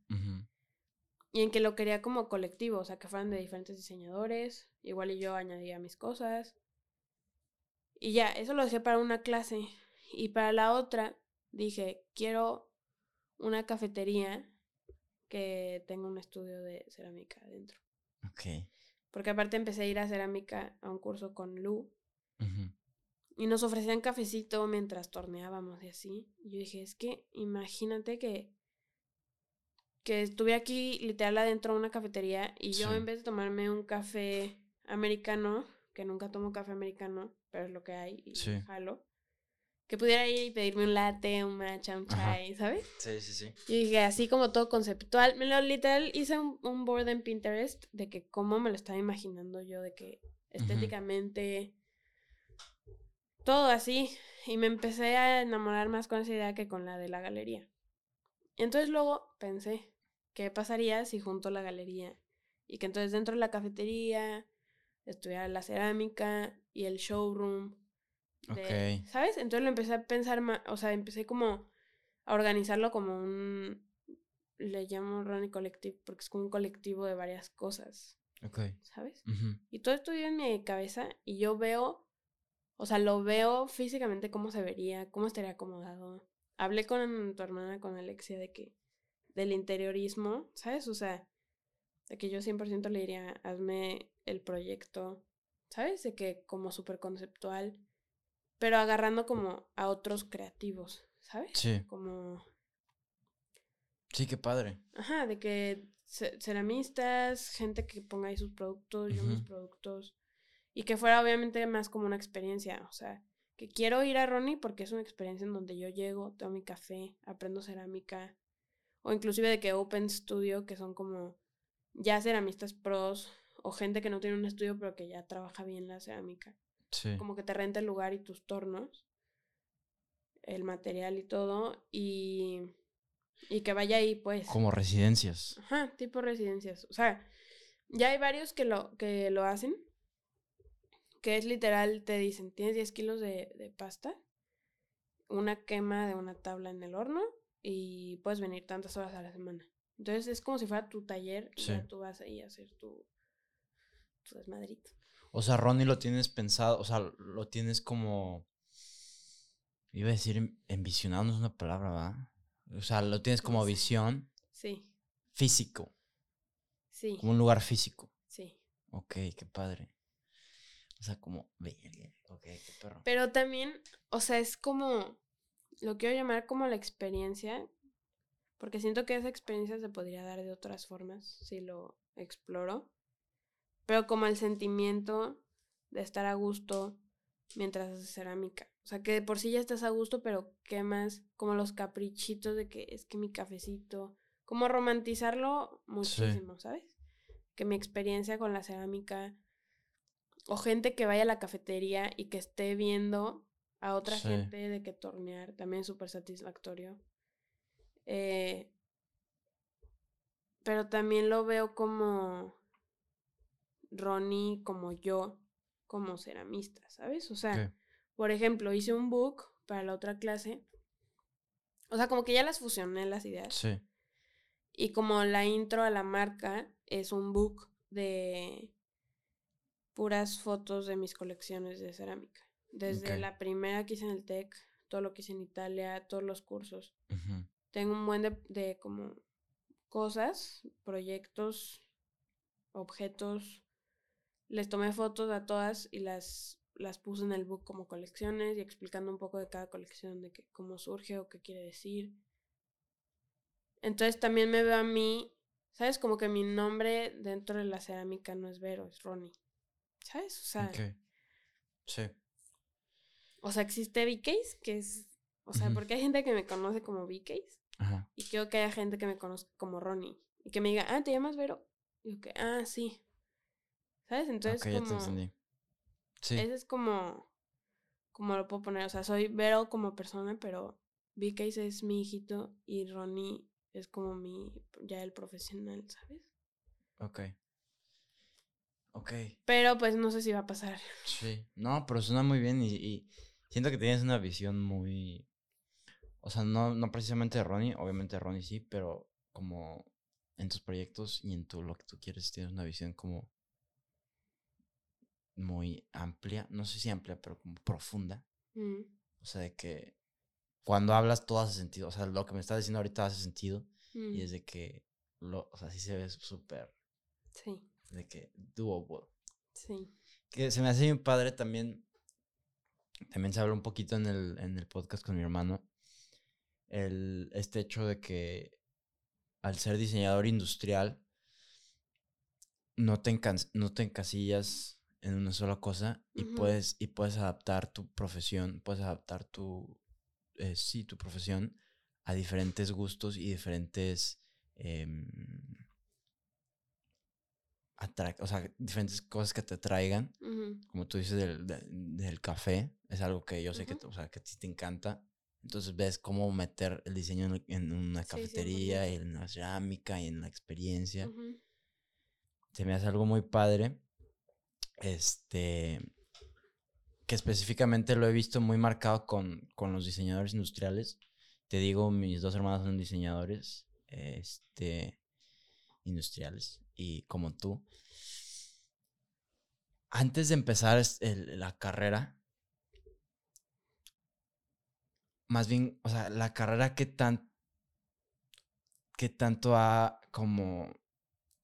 Y en que lo quería como colectivo, o sea, que fueran de diferentes diseñadores. Igual y yo añadía mis cosas. Y ya, eso lo dejé para una clase. Y para la otra dije, quiero una cafetería que tenga un estudio de cerámica adentro.
Ok.
Porque aparte empecé a ir a cerámica a un curso con Lu. Y nos ofrecían cafecito mientras torneábamos y así. Y yo dije, es que imagínate que, que estuve aquí literal adentro de una cafetería y yo
Sí.
en vez de tomarme un café americano, que nunca tomo café americano, pero es lo que hay y
Sí.
jalo, que pudiera ir y pedirme un latte, un matcha, un
Ajá.
chai, ¿sabes?
Sí, sí, sí.
Yo dije, así como todo conceptual, me lo literal hice un, un board en Pinterest de que cómo me lo estaba imaginando yo, de que estéticamente, todo así. Y me empecé a enamorar más con esa idea que con la de la galería. Entonces luego pensé, ¿qué pasaría si junto la galería? Y que entonces dentro de la cafetería estuviera la cerámica y el showroom. De-
Ok.
¿Sabes? Entonces lo empecé a pensar más, o sea, empecé como a organizarlo como un, le llamo Ronnie Collective porque es como un colectivo de varias cosas,
Ok.
¿sabes? Y todo esto vive en mi cabeza y yo veo, o sea, lo veo físicamente cómo se vería, cómo estaría acomodado. Hablé con tu hermana, con Alexia, de que, del interiorismo, ¿sabes? O sea, de que yo 100% le diría, hazme el proyecto, ¿sabes? De que como súper conceptual, pero agarrando como a otros creativos, ¿sabes?
Sí.
Como
Sí, qué padre.
Ajá, de que ce- ceramistas, gente que ponga ahí sus productos, yo mis productos. Y que fuera obviamente más como una experiencia. O sea, que quiero ir a Ronnie porque es una experiencia en donde yo llego, tomo mi café, aprendo cerámica. O inclusive de que Open Studio, que son como ya ceramistas pros. O gente que no tiene un estudio pero que ya trabaja bien la cerámica.
Sí.
Como que te renta el lugar y tus tornos. El material y todo. Y, y que vaya ahí pues.
Como residencias.
Ajá, tipo residencias. O sea, ya hay varios que lo, que lo hacen. Que es literal, te dicen, tienes 10 kilos de, de pasta, una quema de una tabla en el horno y puedes venir tantas horas a la semana. Entonces es como si fuera tu taller y
Sí.
ya tú vas ahí a hacer tu, tu desmadrito.
O sea, Ronnie lo tienes pensado, o sea, lo tienes como. Iba a decir en- envisionado, no es una palabra, ¿va? O sea, lo tienes como visión
Sí,
físico,
sí,
como un lugar físico.
sí.
Ok, qué padre. O sea, como. Ok, qué perro.
Pero también, o sea, es como, lo quiero llamar como la experiencia, porque siento que esa experiencia se podría dar de otras formas si lo exploro, pero como el sentimiento de estar a gusto mientras haces cerámica. O sea, que de por sí ya estás a gusto, pero qué más, como los caprichitos de que es que mi cafecito, como romantizarlo muchísimo, ¿sabes? Que mi experiencia con la cerámica o gente que vaya a la cafetería y que esté viendo a otra
Sí.
gente de que tornear, también es súper satisfactorio. Eh, pero también lo veo como Ronnie, como yo, como ceramista, ¿sabes? O sea, por ejemplo, hice un book para la otra clase. O sea, como que ya las fusioné las ideas.
Sí.
Y como la intro a la marca es un book de puras fotos de mis colecciones de cerámica. Desde la primera que hice en el TEC, todo lo que hice en Italia, todos los cursos. Tengo un buen de, de como cosas, proyectos, objetos. Les tomé fotos a todas y las, las puse en el book como colecciones y explicando un poco de cada colección, de que, cómo surge o qué quiere decir. Entonces también me veo a mí, ¿sabes? Como que mi nombre dentro de la cerámica no es Vero, es Ronnie. ¿Sabes? O sea.
Sí.
o sea existe V-Case, que es, o sea, porque hay gente que me conoce como V-Case
Ajá.
y quiero que haya gente que me conozca como Ronnie y que me diga, ah, ¿te llamas Vero? Y yo que, ah, sí. ¿Sabes? Entonces,
ok, ya te
como,
entendí. Sí.
ese es como, como lo puedo poner, o sea, soy Vero como persona, pero V-Case es mi hijito y Ronnie es como mi, ya el profesional, ¿sabes?
Ok. Ok.
Pero pues no sé si va a pasar.
Sí. No, pero suena muy bien y, y siento que tienes una visión muy. O sea, no, no precisamente de Ronnie, obviamente de Ronnie sí, pero como en tus proyectos y en tu, lo que tú quieres, tienes una visión como muy amplia, no sé si amplia, pero como profunda.
Mm,
O sea, de que cuando hablas todo hace sentido. O sea, lo que me estás diciendo ahorita hace sentido.
mm,
Y es de que, lo, o sea, sí se ve súper,
Sí,
de que doable.
sí.
Que se me hace bien padre también también se habla un poquito en el, en el podcast con mi hermano, el, este hecho de que al ser diseñador industrial, no te, no te encasillas en una sola cosa y, puedes, y puedes adaptar tu profesión, puedes adaptar tu, eh, sí, tu profesión a diferentes gustos y diferentes... Em, o sea, diferentes cosas que te traigan. Como tú dices del, del, café, es algo que yo sé que, o sea, que a ti te encanta. Entonces ves cómo meter el diseño en, una cafetería, y en la cerámica y en la experiencia. Se me hace algo muy padre. Este. Que específicamente lo he visto muy marcado con, con los diseñadores industriales. Te digo, mis dos hermanos son diseñadores. Este. Industriales. Y como tú. Antes de empezar la carrera, más bien, o sea, la carrera que tan, qué tanto ha como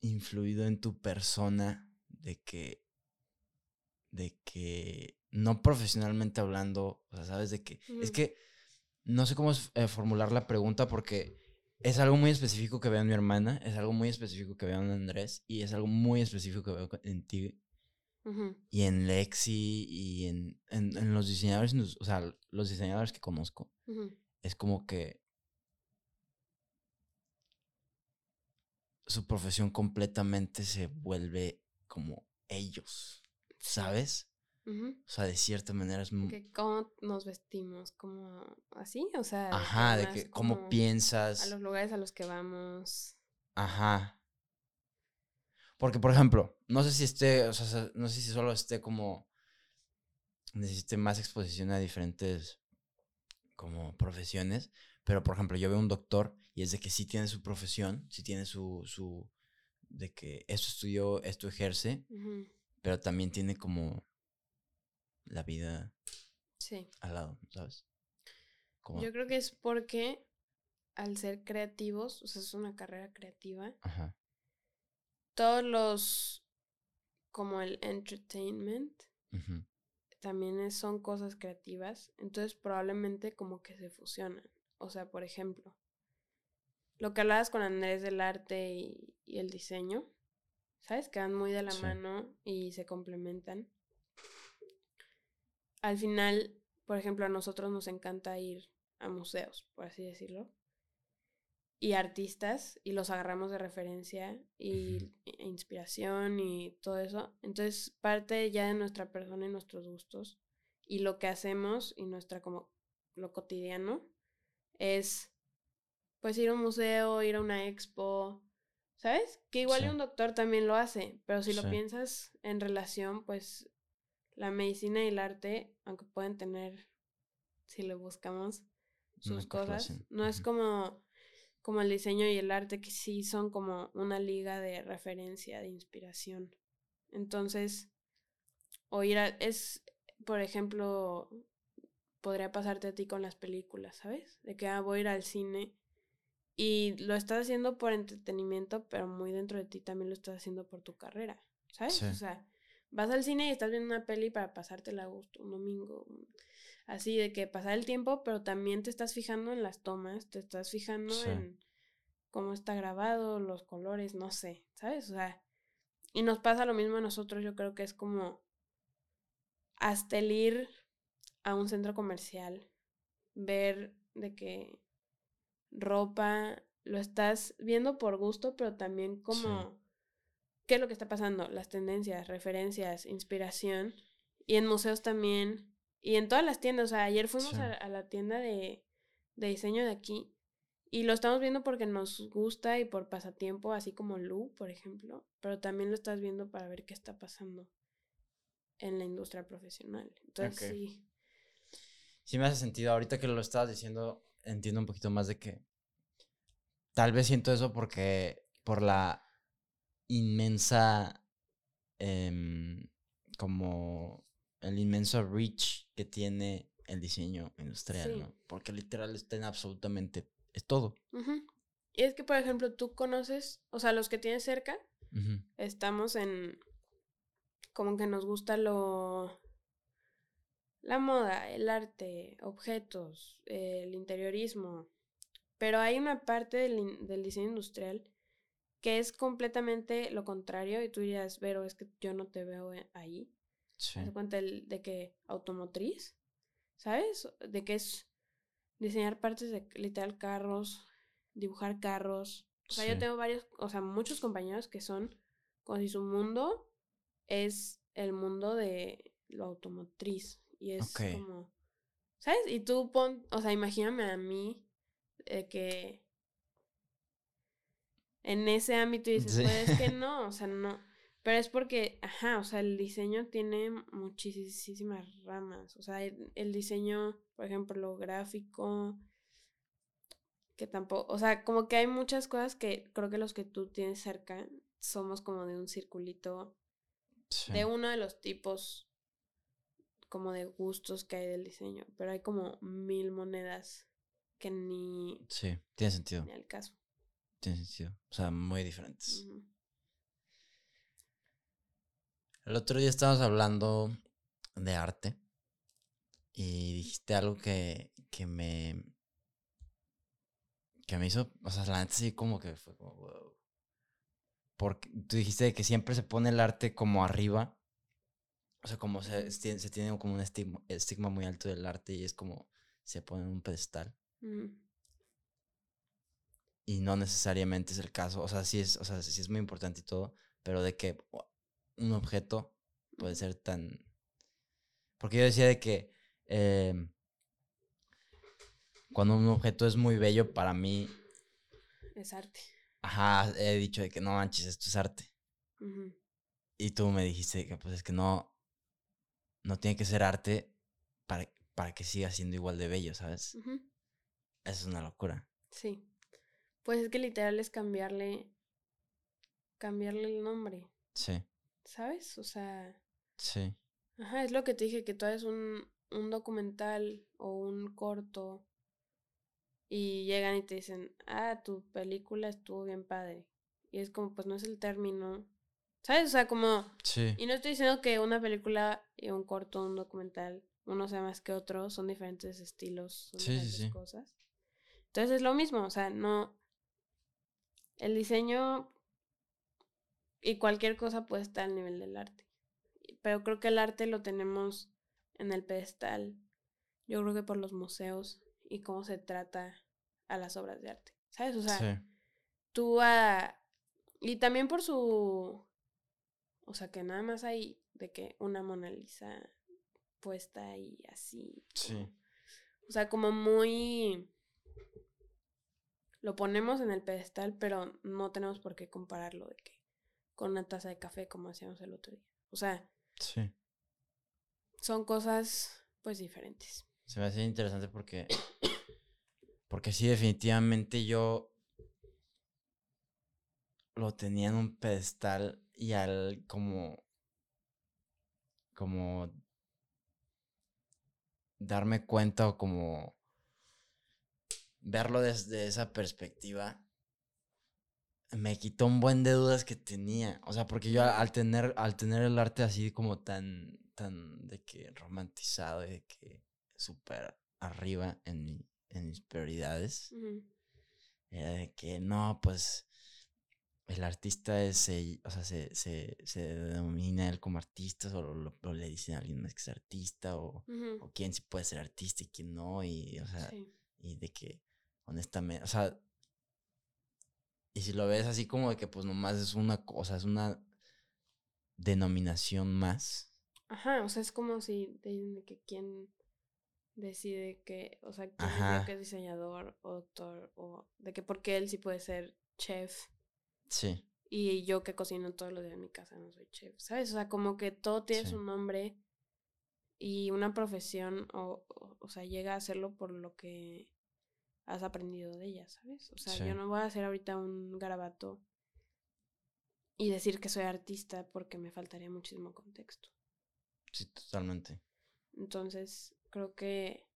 influido en tu persona de que, de que, no profesionalmente hablando, o sea, sabes de que, es que no sé cómo eh, formular la pregunta porque es algo muy específico que veo en mi hermana, es algo muy específico que veo en Andrés y es algo muy específico que veo en ti. Y en Lexi y en, en, los diseñadores, o sea, los diseñadores que conozco, es como que su profesión completamente se vuelve como ellos, ¿sabes? O sea, de cierta manera es
muy... ¿Cómo nos vestimos? ¿Como así? O sea...
Ajá, de que cómo piensas...
A los lugares a los que vamos.
Ajá. Porque, por ejemplo, no sé si esté, o sea, no sé si solo esté como, necesite más exposición a diferentes como profesiones, pero por ejemplo, yo veo un doctor y es de que sí tiene su profesión, sí tiene su, su, de que esto estudió, esto ejerce, pero también tiene como la vida
sí.
al lado, ¿sabes?
Yo creo que es porque al ser creativos, o sea, es una carrera creativa, Ajá todos los, como el entertainment, también son cosas creativas, entonces probablemente como que se fusionan. O sea, por ejemplo, lo que hablabas con Andrés del arte y, el diseño, ¿sabes? Que van muy de la mano y se complementan. Al final, por ejemplo, a nosotros nos encanta ir a museos, por así decirlo y artistas y los agarramos de referencia y e inspiración y todo eso. Entonces, parte ya de nuestra persona y nuestros gustos y lo que hacemos y nuestra como lo cotidiano es pues ir a un museo, ir a una expo, ¿sabes? Que igual un doctor también lo hace, pero si lo piensas en relación, pues la medicina y el arte, aunque pueden tener, si lo buscamos, sus cosas, no es como como el diseño y el arte, que sí son como una liga de referencia, de inspiración. Entonces, o ir a, es, por ejemplo, podría pasarte a ti con las películas, ¿sabes? De que ah, voy a ir al cine y lo estás haciendo por entretenimiento, pero muy dentro de ti también lo estás haciendo por tu carrera, ¿sabes? O sea, vas al cine y estás viendo una peli para pasártela a gusto, un domingo, así de que pasar el tiempo, pero también te estás fijando en las tomas, te estás fijando en cómo está grabado, los colores, no sé, ¿sabes? O sea, y nos pasa lo mismo a nosotros, yo creo que es como hasta el ir a un centro comercial, ver de que ropa, lo estás viendo por gusto, pero también como qué es lo que está pasando, las tendencias, referencias, inspiración. Y en museos también, y en todas las tiendas. O sea, ayer fuimos a, la tienda de, de, diseño de aquí y lo estamos viendo porque nos gusta y por pasatiempo, así como Lu, por ejemplo. Pero también lo estás viendo para ver qué está pasando en la industria profesional. Entonces, sí.
Sí me hace sentido. Ahorita que lo estabas diciendo, entiendo un poquito más de que tal vez siento eso porque por la inmensa em, como el inmenso reach que tiene el diseño industrial, ¿no? Porque literal está en absolutamente, es todo.
Y es que, por ejemplo, tú conoces, o sea, los que tienes cerca, estamos en, como que nos gusta lo, la moda, el arte, objetos, el interiorismo. Pero hay una parte del, diseño industrial que es completamente lo contrario y tú dirías, pero es que yo no te veo ahí. Sí. ¿Te cuenta de que automotriz? ¿Sabes? De que es diseñar partes de literal carros, dibujar carros. O sea, yo tengo varios, o sea, muchos compañeros que son como si su mundo es el mundo de lo automotriz. Y es como, ¿sabes? Y tú pon, o sea, imagíname a mí eh, que en ese ámbito dices, pues es que no, o sea, no. Pero es porque, ajá, o sea, el diseño tiene muchísimas ramas. O sea, el, diseño, por ejemplo, lo gráfico, que tampoco, o sea, como que hay muchas cosas que creo que los que tú tienes cerca somos como de un circulito de uno de los tipos como de gustos que hay del diseño, pero hay como mil monedas que ni...
Sí, tiene sentido.
Ni al caso.
Tiene sentido. O sea, muy diferentes. El otro día estábamos hablando de arte y dijiste algo que, que me... que me hizo, o sea, la neta sí como que fue como... Porque tú dijiste que siempre se pone el arte como arriba. O sea, como se, se tiene como un estigma, estigma muy alto del arte y es como se pone en un pedestal. Y no necesariamente es el caso. O sea, sí es, o sea, sí es muy importante y todo, pero de que un objeto puede ser tan. Porque yo decía de que em, cuando un objeto es muy bello, para mí.
Es arte.
Ajá, he dicho de que no manches, esto es arte. Y tú me dijiste que pues es que no. No tiene que ser arte para, para que siga siendo igual de bello, ¿sabes? Eso es una locura.
Sí. Pues es que literal es cambiarle. Cambiarle el nombre. Sí. ¿Sabes? O sea. Sí. Ajá, es lo que te dije, que tú haces un, un documental o un corto y llegan y te dicen, ah, tu película estuvo bien padre. Y es como, pues no es el término. ¿Sabes? O sea, como... Sí. Y no estoy diciendo que una película y un corto, un documental, uno sea más que otro, son diferentes estilos, son diferentes cosas. Entonces es lo mismo, o sea, no... El diseño y cualquier cosa puede estar al nivel del arte. Pero creo que el arte lo tenemos en el pedestal. Yo creo que por los museos y cómo se trata a las obras de arte. ¿Sabes? O sea, tú a... Y también por su... O sea, que nada más hay de que una Mona Lisa puesta ahí así. Sí. O sea, como muy... Lo ponemos en el pedestal, pero no tenemos por qué compararlo de que con una taza de café como hacíamos el otro día. O sea, sí. Son cosas pues diferentes.
Se me hace interesante porque. Porque sí, definitivamente yo lo tenía en un pedestal y al como. como. darme cuenta o como. Verlo desde esa perspectiva. Me quitó un buen de dudas que tenía. O sea, porque yo al tener, al tener el arte así como tan. tan de que romantizado, de que súper arriba en, en, mis prioridades. Era de que no, pues el artista es, o sea, se, se, se, denomina él como artista, o, lo, le dicen a alguien más que es artista, o, o, quién sí puede ser artista y quién no, y, o sea, y de que, honestamente, o sea, y si lo ves así como de que, pues nomás es una cosa, es una denominación más.
Ajá, o sea, es como si te dicen de que quién decide que, o sea, quién que es diseñador o doctor, o de que porque él sí puede ser chef. Sí. Y yo que cocino todos los días en mi casa no soy chef, ¿sabes? O sea, como que todo tiene su nombre y una profesión, o, o, sea, llega a hacerlo por lo que has aprendido de ella, ¿sabes? O sea, yo no voy a hacer ahorita un garabato y decir que soy artista porque me faltaría muchísimo contexto.
Sí, totalmente.
Entonces, creo que...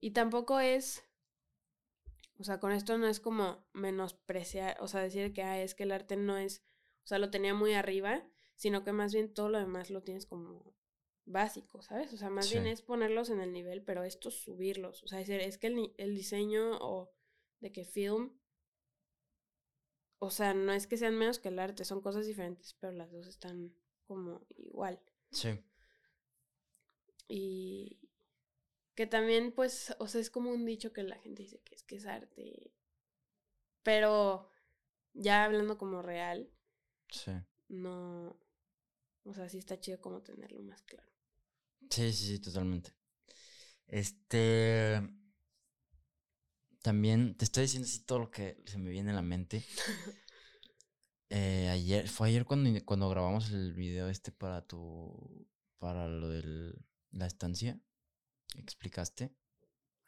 Y tampoco es... O sea, con esto no es como menospreciar, o sea, decir que ah, es que el arte no es, o sea, lo tenía muy arriba, sino que más bien todo lo demás lo tienes como básico, ¿sabes? O sea, más bien es ponerlos en el nivel, pero estos subirlos. O sea, es, es que el, el diseño o de que film, o sea, no es que sean menos que el arte, son cosas diferentes, pero las dos están como igual.
Sí.
Y que también, pues, o sea, es como un dicho que la gente dice que es que es arte. Pero ya hablando como real,
Sí.
no. O sea, sí está chido como tenerlo más claro.
Sí, sí, sí, totalmente. Este. También te estoy diciendo así todo lo que se me viene a la mente. Eh, ayer, fue ayer cuando, cuando grabamos el video este para tu. para lo de la estancia. ¿Explicaste?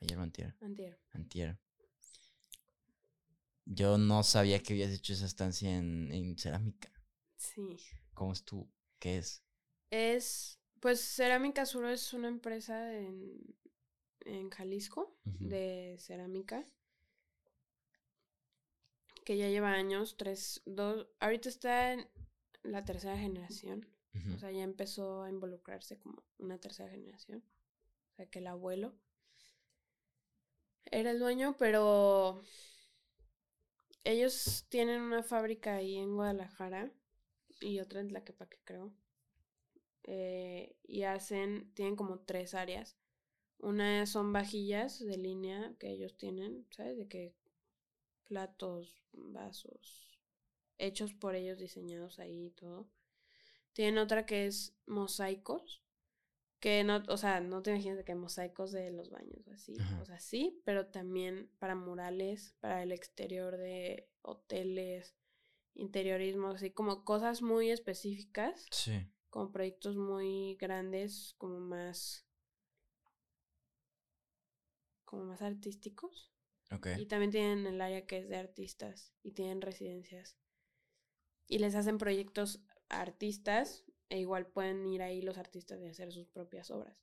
Ayer o antier.
Antier.
Antier. Yo no sabía que habías hecho esa estancia en, en cerámica.
Sí.
¿Cómo estuvo? ¿Qué es?
Es. Pues Cerámica Suro es una empresa en, en Jalisco de cerámica. Que ya lleva años, tres, dos. Ahorita está en la tercera generación. O sea, ya empezó a involucrarse como una tercera generación. O sea, que el abuelo era el dueño, pero ellos tienen una fábrica ahí en Guadalajara y otra en Tlaquepaque, creo. Eh, y hacen, tienen como tres áreas. Una son vajillas de línea que ellos tienen, ¿sabes? De que platos, vasos, hechos por ellos, diseñados ahí y todo. Tienen otra que es mosaicos, que no, o sea, no te imaginas de que mosaicos de los baños, así.
Ajá.
O sea, sí, pero también para murales, para el exterior de hoteles, interiorismo, así como cosas muy específicas,
Sí.
Como proyectos muy grandes, como más, como más artísticos.
Ok.
Y también tienen el área que es de artistas y tienen residencias. Y les hacen proyectos a artistas e igual pueden ir ahí los artistas y hacer sus propias obras.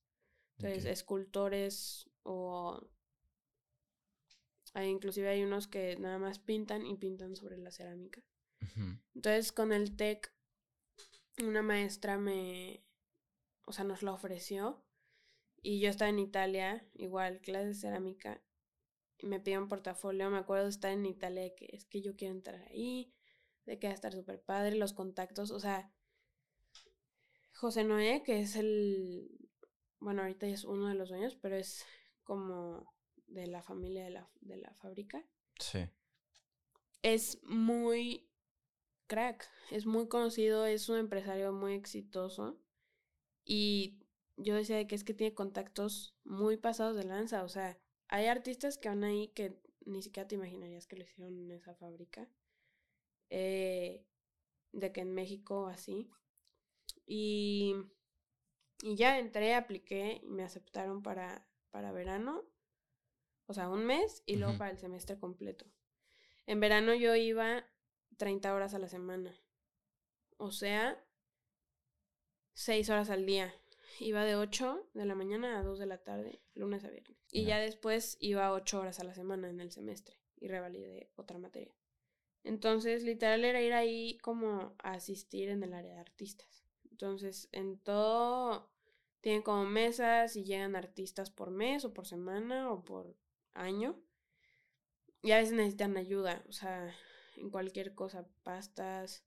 Entonces, escultores o... Hay, inclusive hay unos que nada más pintan y pintan sobre la cerámica. Entonces, con el TEC, una maestra me, o sea, nos la ofreció. Y yo estaba en Italia, igual, clase de cerámica. Y me pidió un portafolio. Me acuerdo de estar en Italia, de que es que yo quiero entrar ahí, de que va a estar súper padre, los contactos. O sea, José Noé, que es el, bueno, ahorita ya es uno de los dueños, pero es como de la familia de la, de la fábrica
Sí.
es muy crack, es muy conocido, es un empresario muy exitoso y yo decía de que es que tiene contactos muy pasados de lanza, o sea, hay artistas que van ahí que ni siquiera te imaginarías que lo hicieron en esa fábrica, eh, de que en México así, y, y ya entré, apliqué y me aceptaron para, para verano, o sea, un mes y luego para el semestre completo. En verano yo iba 30 horas a la semana. O sea, 6 horas al día. Iba de 8 de la mañana a 2 de la tarde, lunes a viernes. Y
Ya.
ya después iba 8 horas a la semana en el semestre y revalidé otra materia. Entonces, literal era ir ahí como a asistir en el área de artistas. Entonces, en todo tienen como mesas y llegan artistas por mes o por semana o por año. Y a veces necesitan ayuda, o sea, en cualquier cosa, pastas,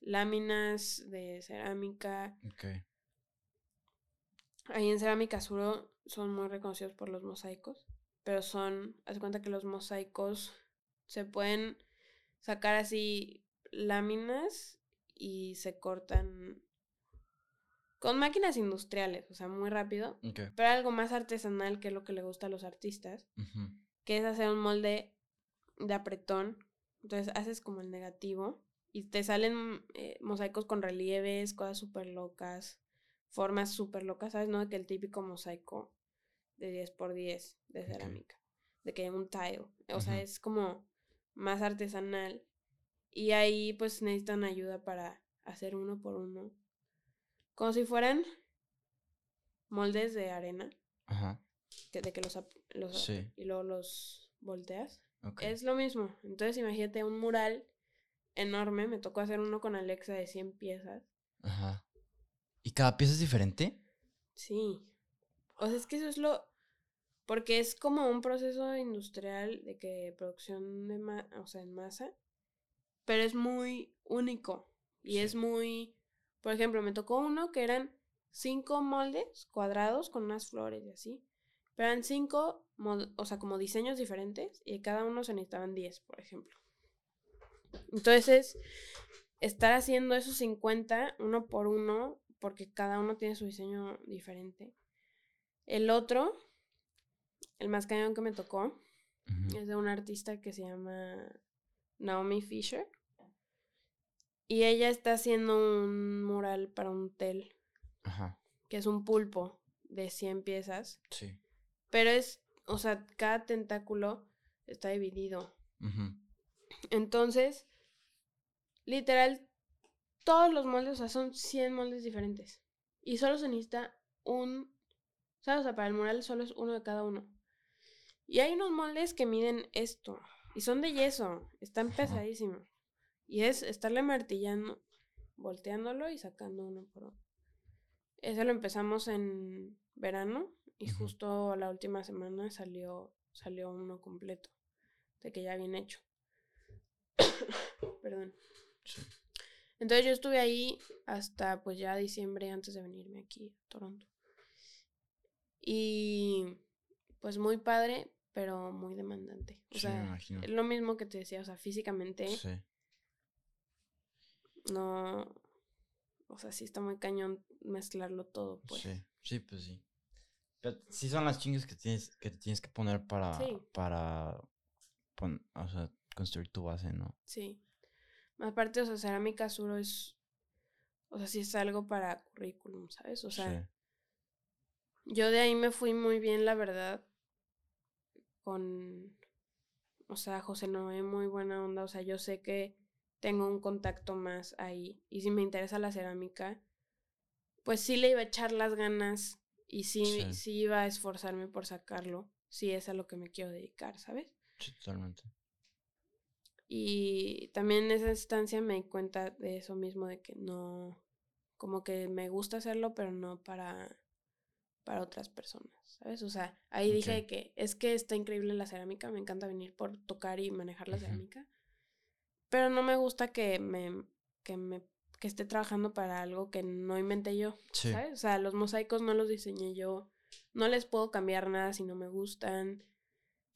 láminas de cerámica.
Ok.
Ahí en Cerámica Suro son muy reconocidos por los mosaicos, pero son, haz cuenta que los mosaicos se pueden sacar así láminas y se cortan con máquinas industriales, o sea, muy rápido, pero algo más artesanal que es lo que le gusta a los artistas, que es hacer un molde de apretón. Entonces haces como el negativo y te salen eh, mosaicos con relieves, cosas súper locas, formas súper locas, ¿sabes? No de que el típico mosaico de 10 por 10 de cerámica, de que un tile. O sea, es como más artesanal. Y ahí pues necesitan ayuda para hacer uno por uno. Como si fueran moldes de arena,
Ajá.
que, de que los, los
Sí.
y luego los volteas. Es lo mismo. Entonces imagínate un mural enorme. Me tocó hacer uno con Alexa de 100 piezas.
Ajá. ¿Y cada pieza es diferente?
Sí. O sea, es que eso es lo... Porque es como un proceso industrial de que producción de ma o sea, en masa, pero es muy único y es muy, por ejemplo, me tocó uno que eran cinco moldes cuadrados con unas flores y así, pero eran cinco, o sea, como diseños diferentes y cada uno se necesitaban diez, por ejemplo. Entonces, estar haciendo esos 50 uno por uno, porque cada uno tiene su diseño diferente. El otro, el más cañón que me tocó, es de una artista que se llama Naomi Fisher. Y ella está haciendo un mural para un tel. Ajá. Que es un pulpo de 100 piezas. Sí. Pero es, o sea, cada tentáculo está dividido. Entonces, literal, todos los moldes, o sea, son 100 moldes diferentes. Y solo se necesita un, ¿sabes? O sea, para el mural solo es uno de cada uno. Y hay unos moldes que miden esto. Y son de yeso. Están pesadísimos. Y es estarle martillando, volteándolo y sacando uno por uno. Ese lo empezamos en verano y justo la última semana salió, salió uno completo, de que ya bien hecho. Perdón. Entonces yo estuve ahí hasta pues ya diciembre antes de venirme aquí a Toronto. Y pues muy padre, pero muy demandante. O sea, es lo mismo que te decía, o sea, físicamente. Sí. No. O sea, sí está muy cañón mezclarlo todo, pues.
Sí, sí, pues sí. Pero sí son las chingas que tienes que te tienes que poner para. Para. o sea, construir tu base, ¿no?
Sí. Aparte, o sea, cerámica suro es. O sea, sí es algo para currículum, ¿sabes? O sea. Yo de ahí me fui muy bien, la verdad con, o sea, José Noé, muy buena onda, o sea, yo sé que tengo un contacto más ahí y si me interesa la cerámica, pues sí le iba a echar las ganas y sí, sí. iba a esforzarme por sacarlo, si es a lo que me quiero dedicar, ¿sabes?
Sí, totalmente.
Y también en esa instancia me di cuenta de eso mismo, de que no, como que me gusta hacerlo, pero no para para otras personas, ¿sabes? O sea, ahí dije que es que está increíble la cerámica, me encanta venir por tocar y manejar la cerámica, pero no me gusta que me, que me que esté trabajando para algo que no inventé yo, ¿sabes? O sea, los mosaicos no los diseñé yo, no les puedo cambiar nada si no me gustan.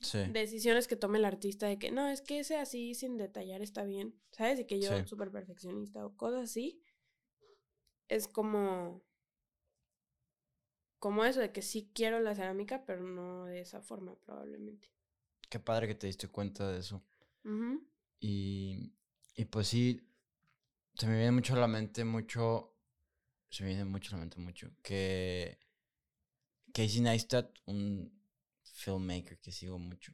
Sí. Decisiones que tome el artista de que no, es que ese así sin detallar está bien, ¿sabes? Y que yo, súper perfeccionista o cosas así, es como como eso, de que sí quiero la cerámica, pero no de esa forma, probablemente.
Qué padre que te diste cuenta de eso. y, y pues sí, se me viene mucho a la mente, mucho, se me viene mucho a la mente, mucho, que Casey Neistat, un filmmaker que sigo mucho,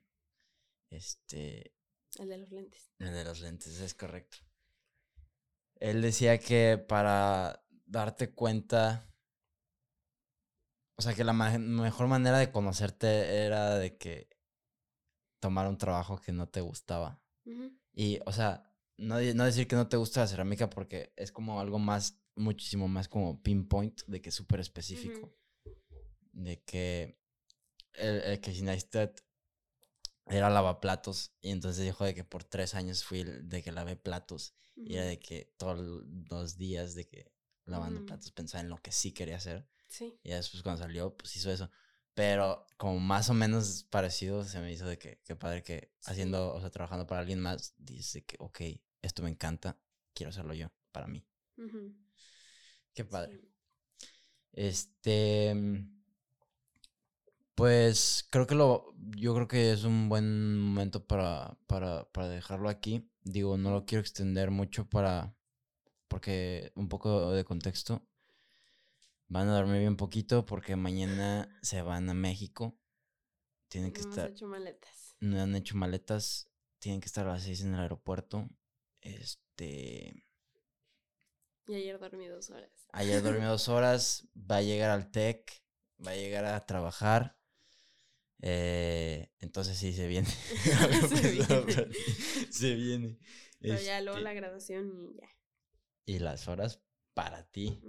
este...
El de los lentes.
El de los lentes, es correcto. Él decía que para darte cuenta o sea, que la mejor manera de conocerte era de que tomar un trabajo que no te gustaba. Y, o sea, no, no, decir que no te gusta la cerámica porque es como algo más, muchísimo más como pinpoint, de que es súper específico. De que el, el que Neistat era lavaplatos y entonces dijo de que por tres años fui de que lavé platos y era de que todos los días de que lavando platos pensaba en lo que sí quería hacer. Sí. Y después cuando salió, pues hizo eso. Pero como más o menos parecido se me hizo de que, qué padre que haciendo, o sea, trabajando para alguien más, dice que, ok, esto me encanta, quiero hacerlo yo, para mí. Qué padre. Este, pues creo que lo, yo creo que es un buen momento para, para, para dejarlo aquí. Digo, no lo quiero extender mucho para, porque un poco de contexto. Van a dormir bien poquito porque mañana se van a México. Tienen que estar.
No han hecho maletas.
No han hecho maletas. Tienen que estar a las seis en el aeropuerto. Este.
Y ayer dormí dos horas.
Ayer dormí dos horas. Va a llegar al TEC. Va a llegar a trabajar. Eh, entonces sí, se viene. se, viene. se viene.
Pero ya luego la este graduación y ya.
Y las horas para ti.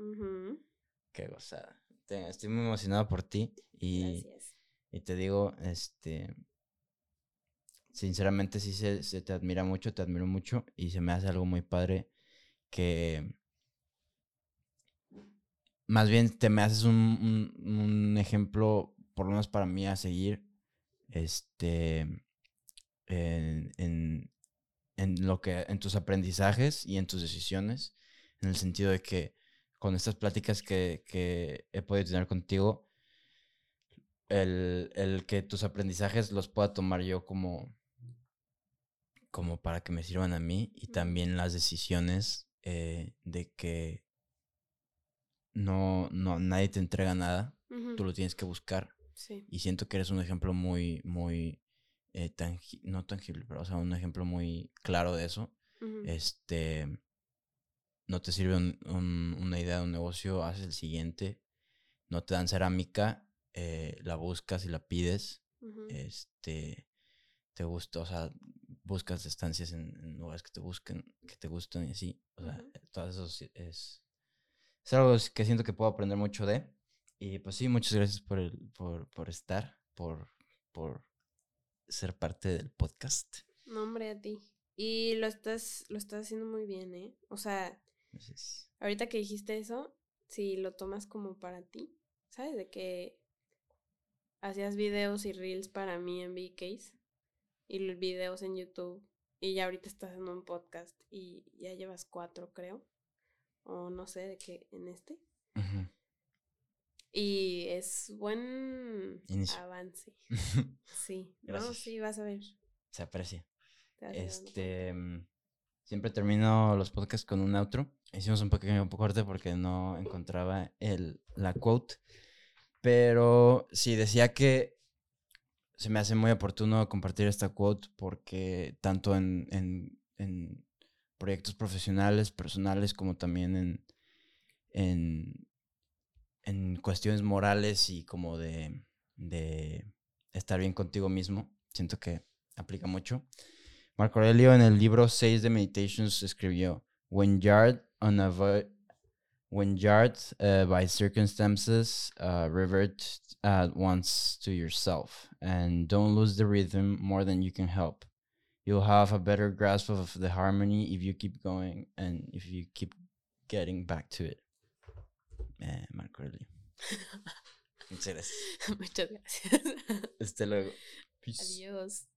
Qué gozada. te- estoy muy emocionado por ti y,
Gracias.
y te digo, este, sinceramente sí se, se te admira mucho, te admiro mucho y se me hace algo muy padre que más bien te me haces un, un- un ejemplo, por lo menos para mí, a seguir, este, en, en, en lo que, en tus aprendizajes y en tus decisiones, en el sentido de que con estas pláticas que, que he podido tener contigo, el, el que tus aprendizajes los pueda tomar yo como, como para que me sirvan a mí y también las decisiones eh, de que no, no, nadie te entrega nada, tú lo tienes que buscar
Sí.
y siento que eres un ejemplo muy, muy, eh, tangi- no tangible, pero o sea, un ejemplo muy claro de eso. Este, no te sirve un- un- una idea de un negocio, haces el siguiente, no te dan cerámica, eh, la buscas y la pides, este, te gusta, o sea, buscas estancias en, en lugares que te busquen, que te gustan y así, o sea,
Ujú.
todo eso es, es algo que siento que puedo aprender mucho de. Y pues sí, muchas gracias por, el, por, por estar, por, por ser parte del podcast.
No, hombre, a ti. Y lo estás, lo estás haciendo muy bien, ¿eh? O sea,
Entonces,
ahorita que dijiste eso, si lo tomas como para ti, ¿sabes? De que hacías videos y reels para mí en VCase y los videos en YouTube y ya ahorita estás en un podcast y ya llevas cuatro, creo. O no sé de qué en este. Y es buen
Inicio.
avance. Sí. No,
Gracias.
sí, vas a ver.
Se aprecia. Este, mm, siempre termino los podcasts con un outro. Hicimos un pequeño corte porque no encontraba el, la quote. Pero sí, decía que se me hace muy oportuno compartir esta quote porque tanto en, en- en proyectos profesionales, personales, como también en, en, en cuestiones morales y como de, de estar bien contigo mismo, siento que aplica mucho. Marco Aurelio en el libro 6 de Meditations escribió, When jarred, when jarred uh, by circumstances, uh, revert at once to yourself and don't lose the rhythm more than you can help. You'll have a better grasp of the harmony if you keep going and if you keep getting back to it. Eh, Marco Aurelio. Muchas gracias.
Muchas gracias.
Hasta luego. Peace.
Adiós.